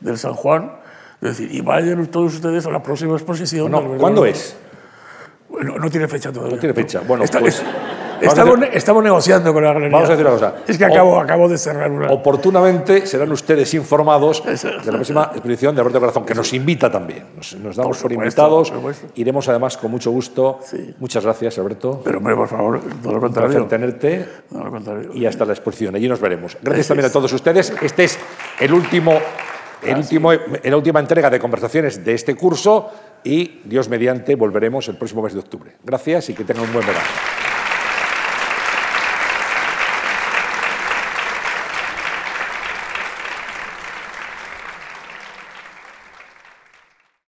del San Juan, Es decir, y vayan todos ustedes a la próxima exposición. No, del ¿Cuándo es? Bueno, no tiene fecha todavía. No tiene fecha. Bueno, Está- pues, es- estamos, hacer- estamos negociando con la galería. Vamos a decir una cosa. Es que acabo, acabo de cerrar una. Oportunamente serán ustedes informados de la próxima exposición de Alberto Corazón, que nos invita también. Nos, nos damos por, Por supuesto, invitados. por. Iremos además con mucho gusto. Sí. Muchas gracias, Alberto. Pero, hombre, por favor, todo lo Un contrario. tenerte Todo lo contrario. y hasta la exposición. Allí nos veremos. Gracias Gracias. también a todos ustedes. Este es el último, el último, la última entrega de conversaciones de este curso y Dios mediante volveremos el próximo mes de octubre. Gracias y que tengan un buen verano.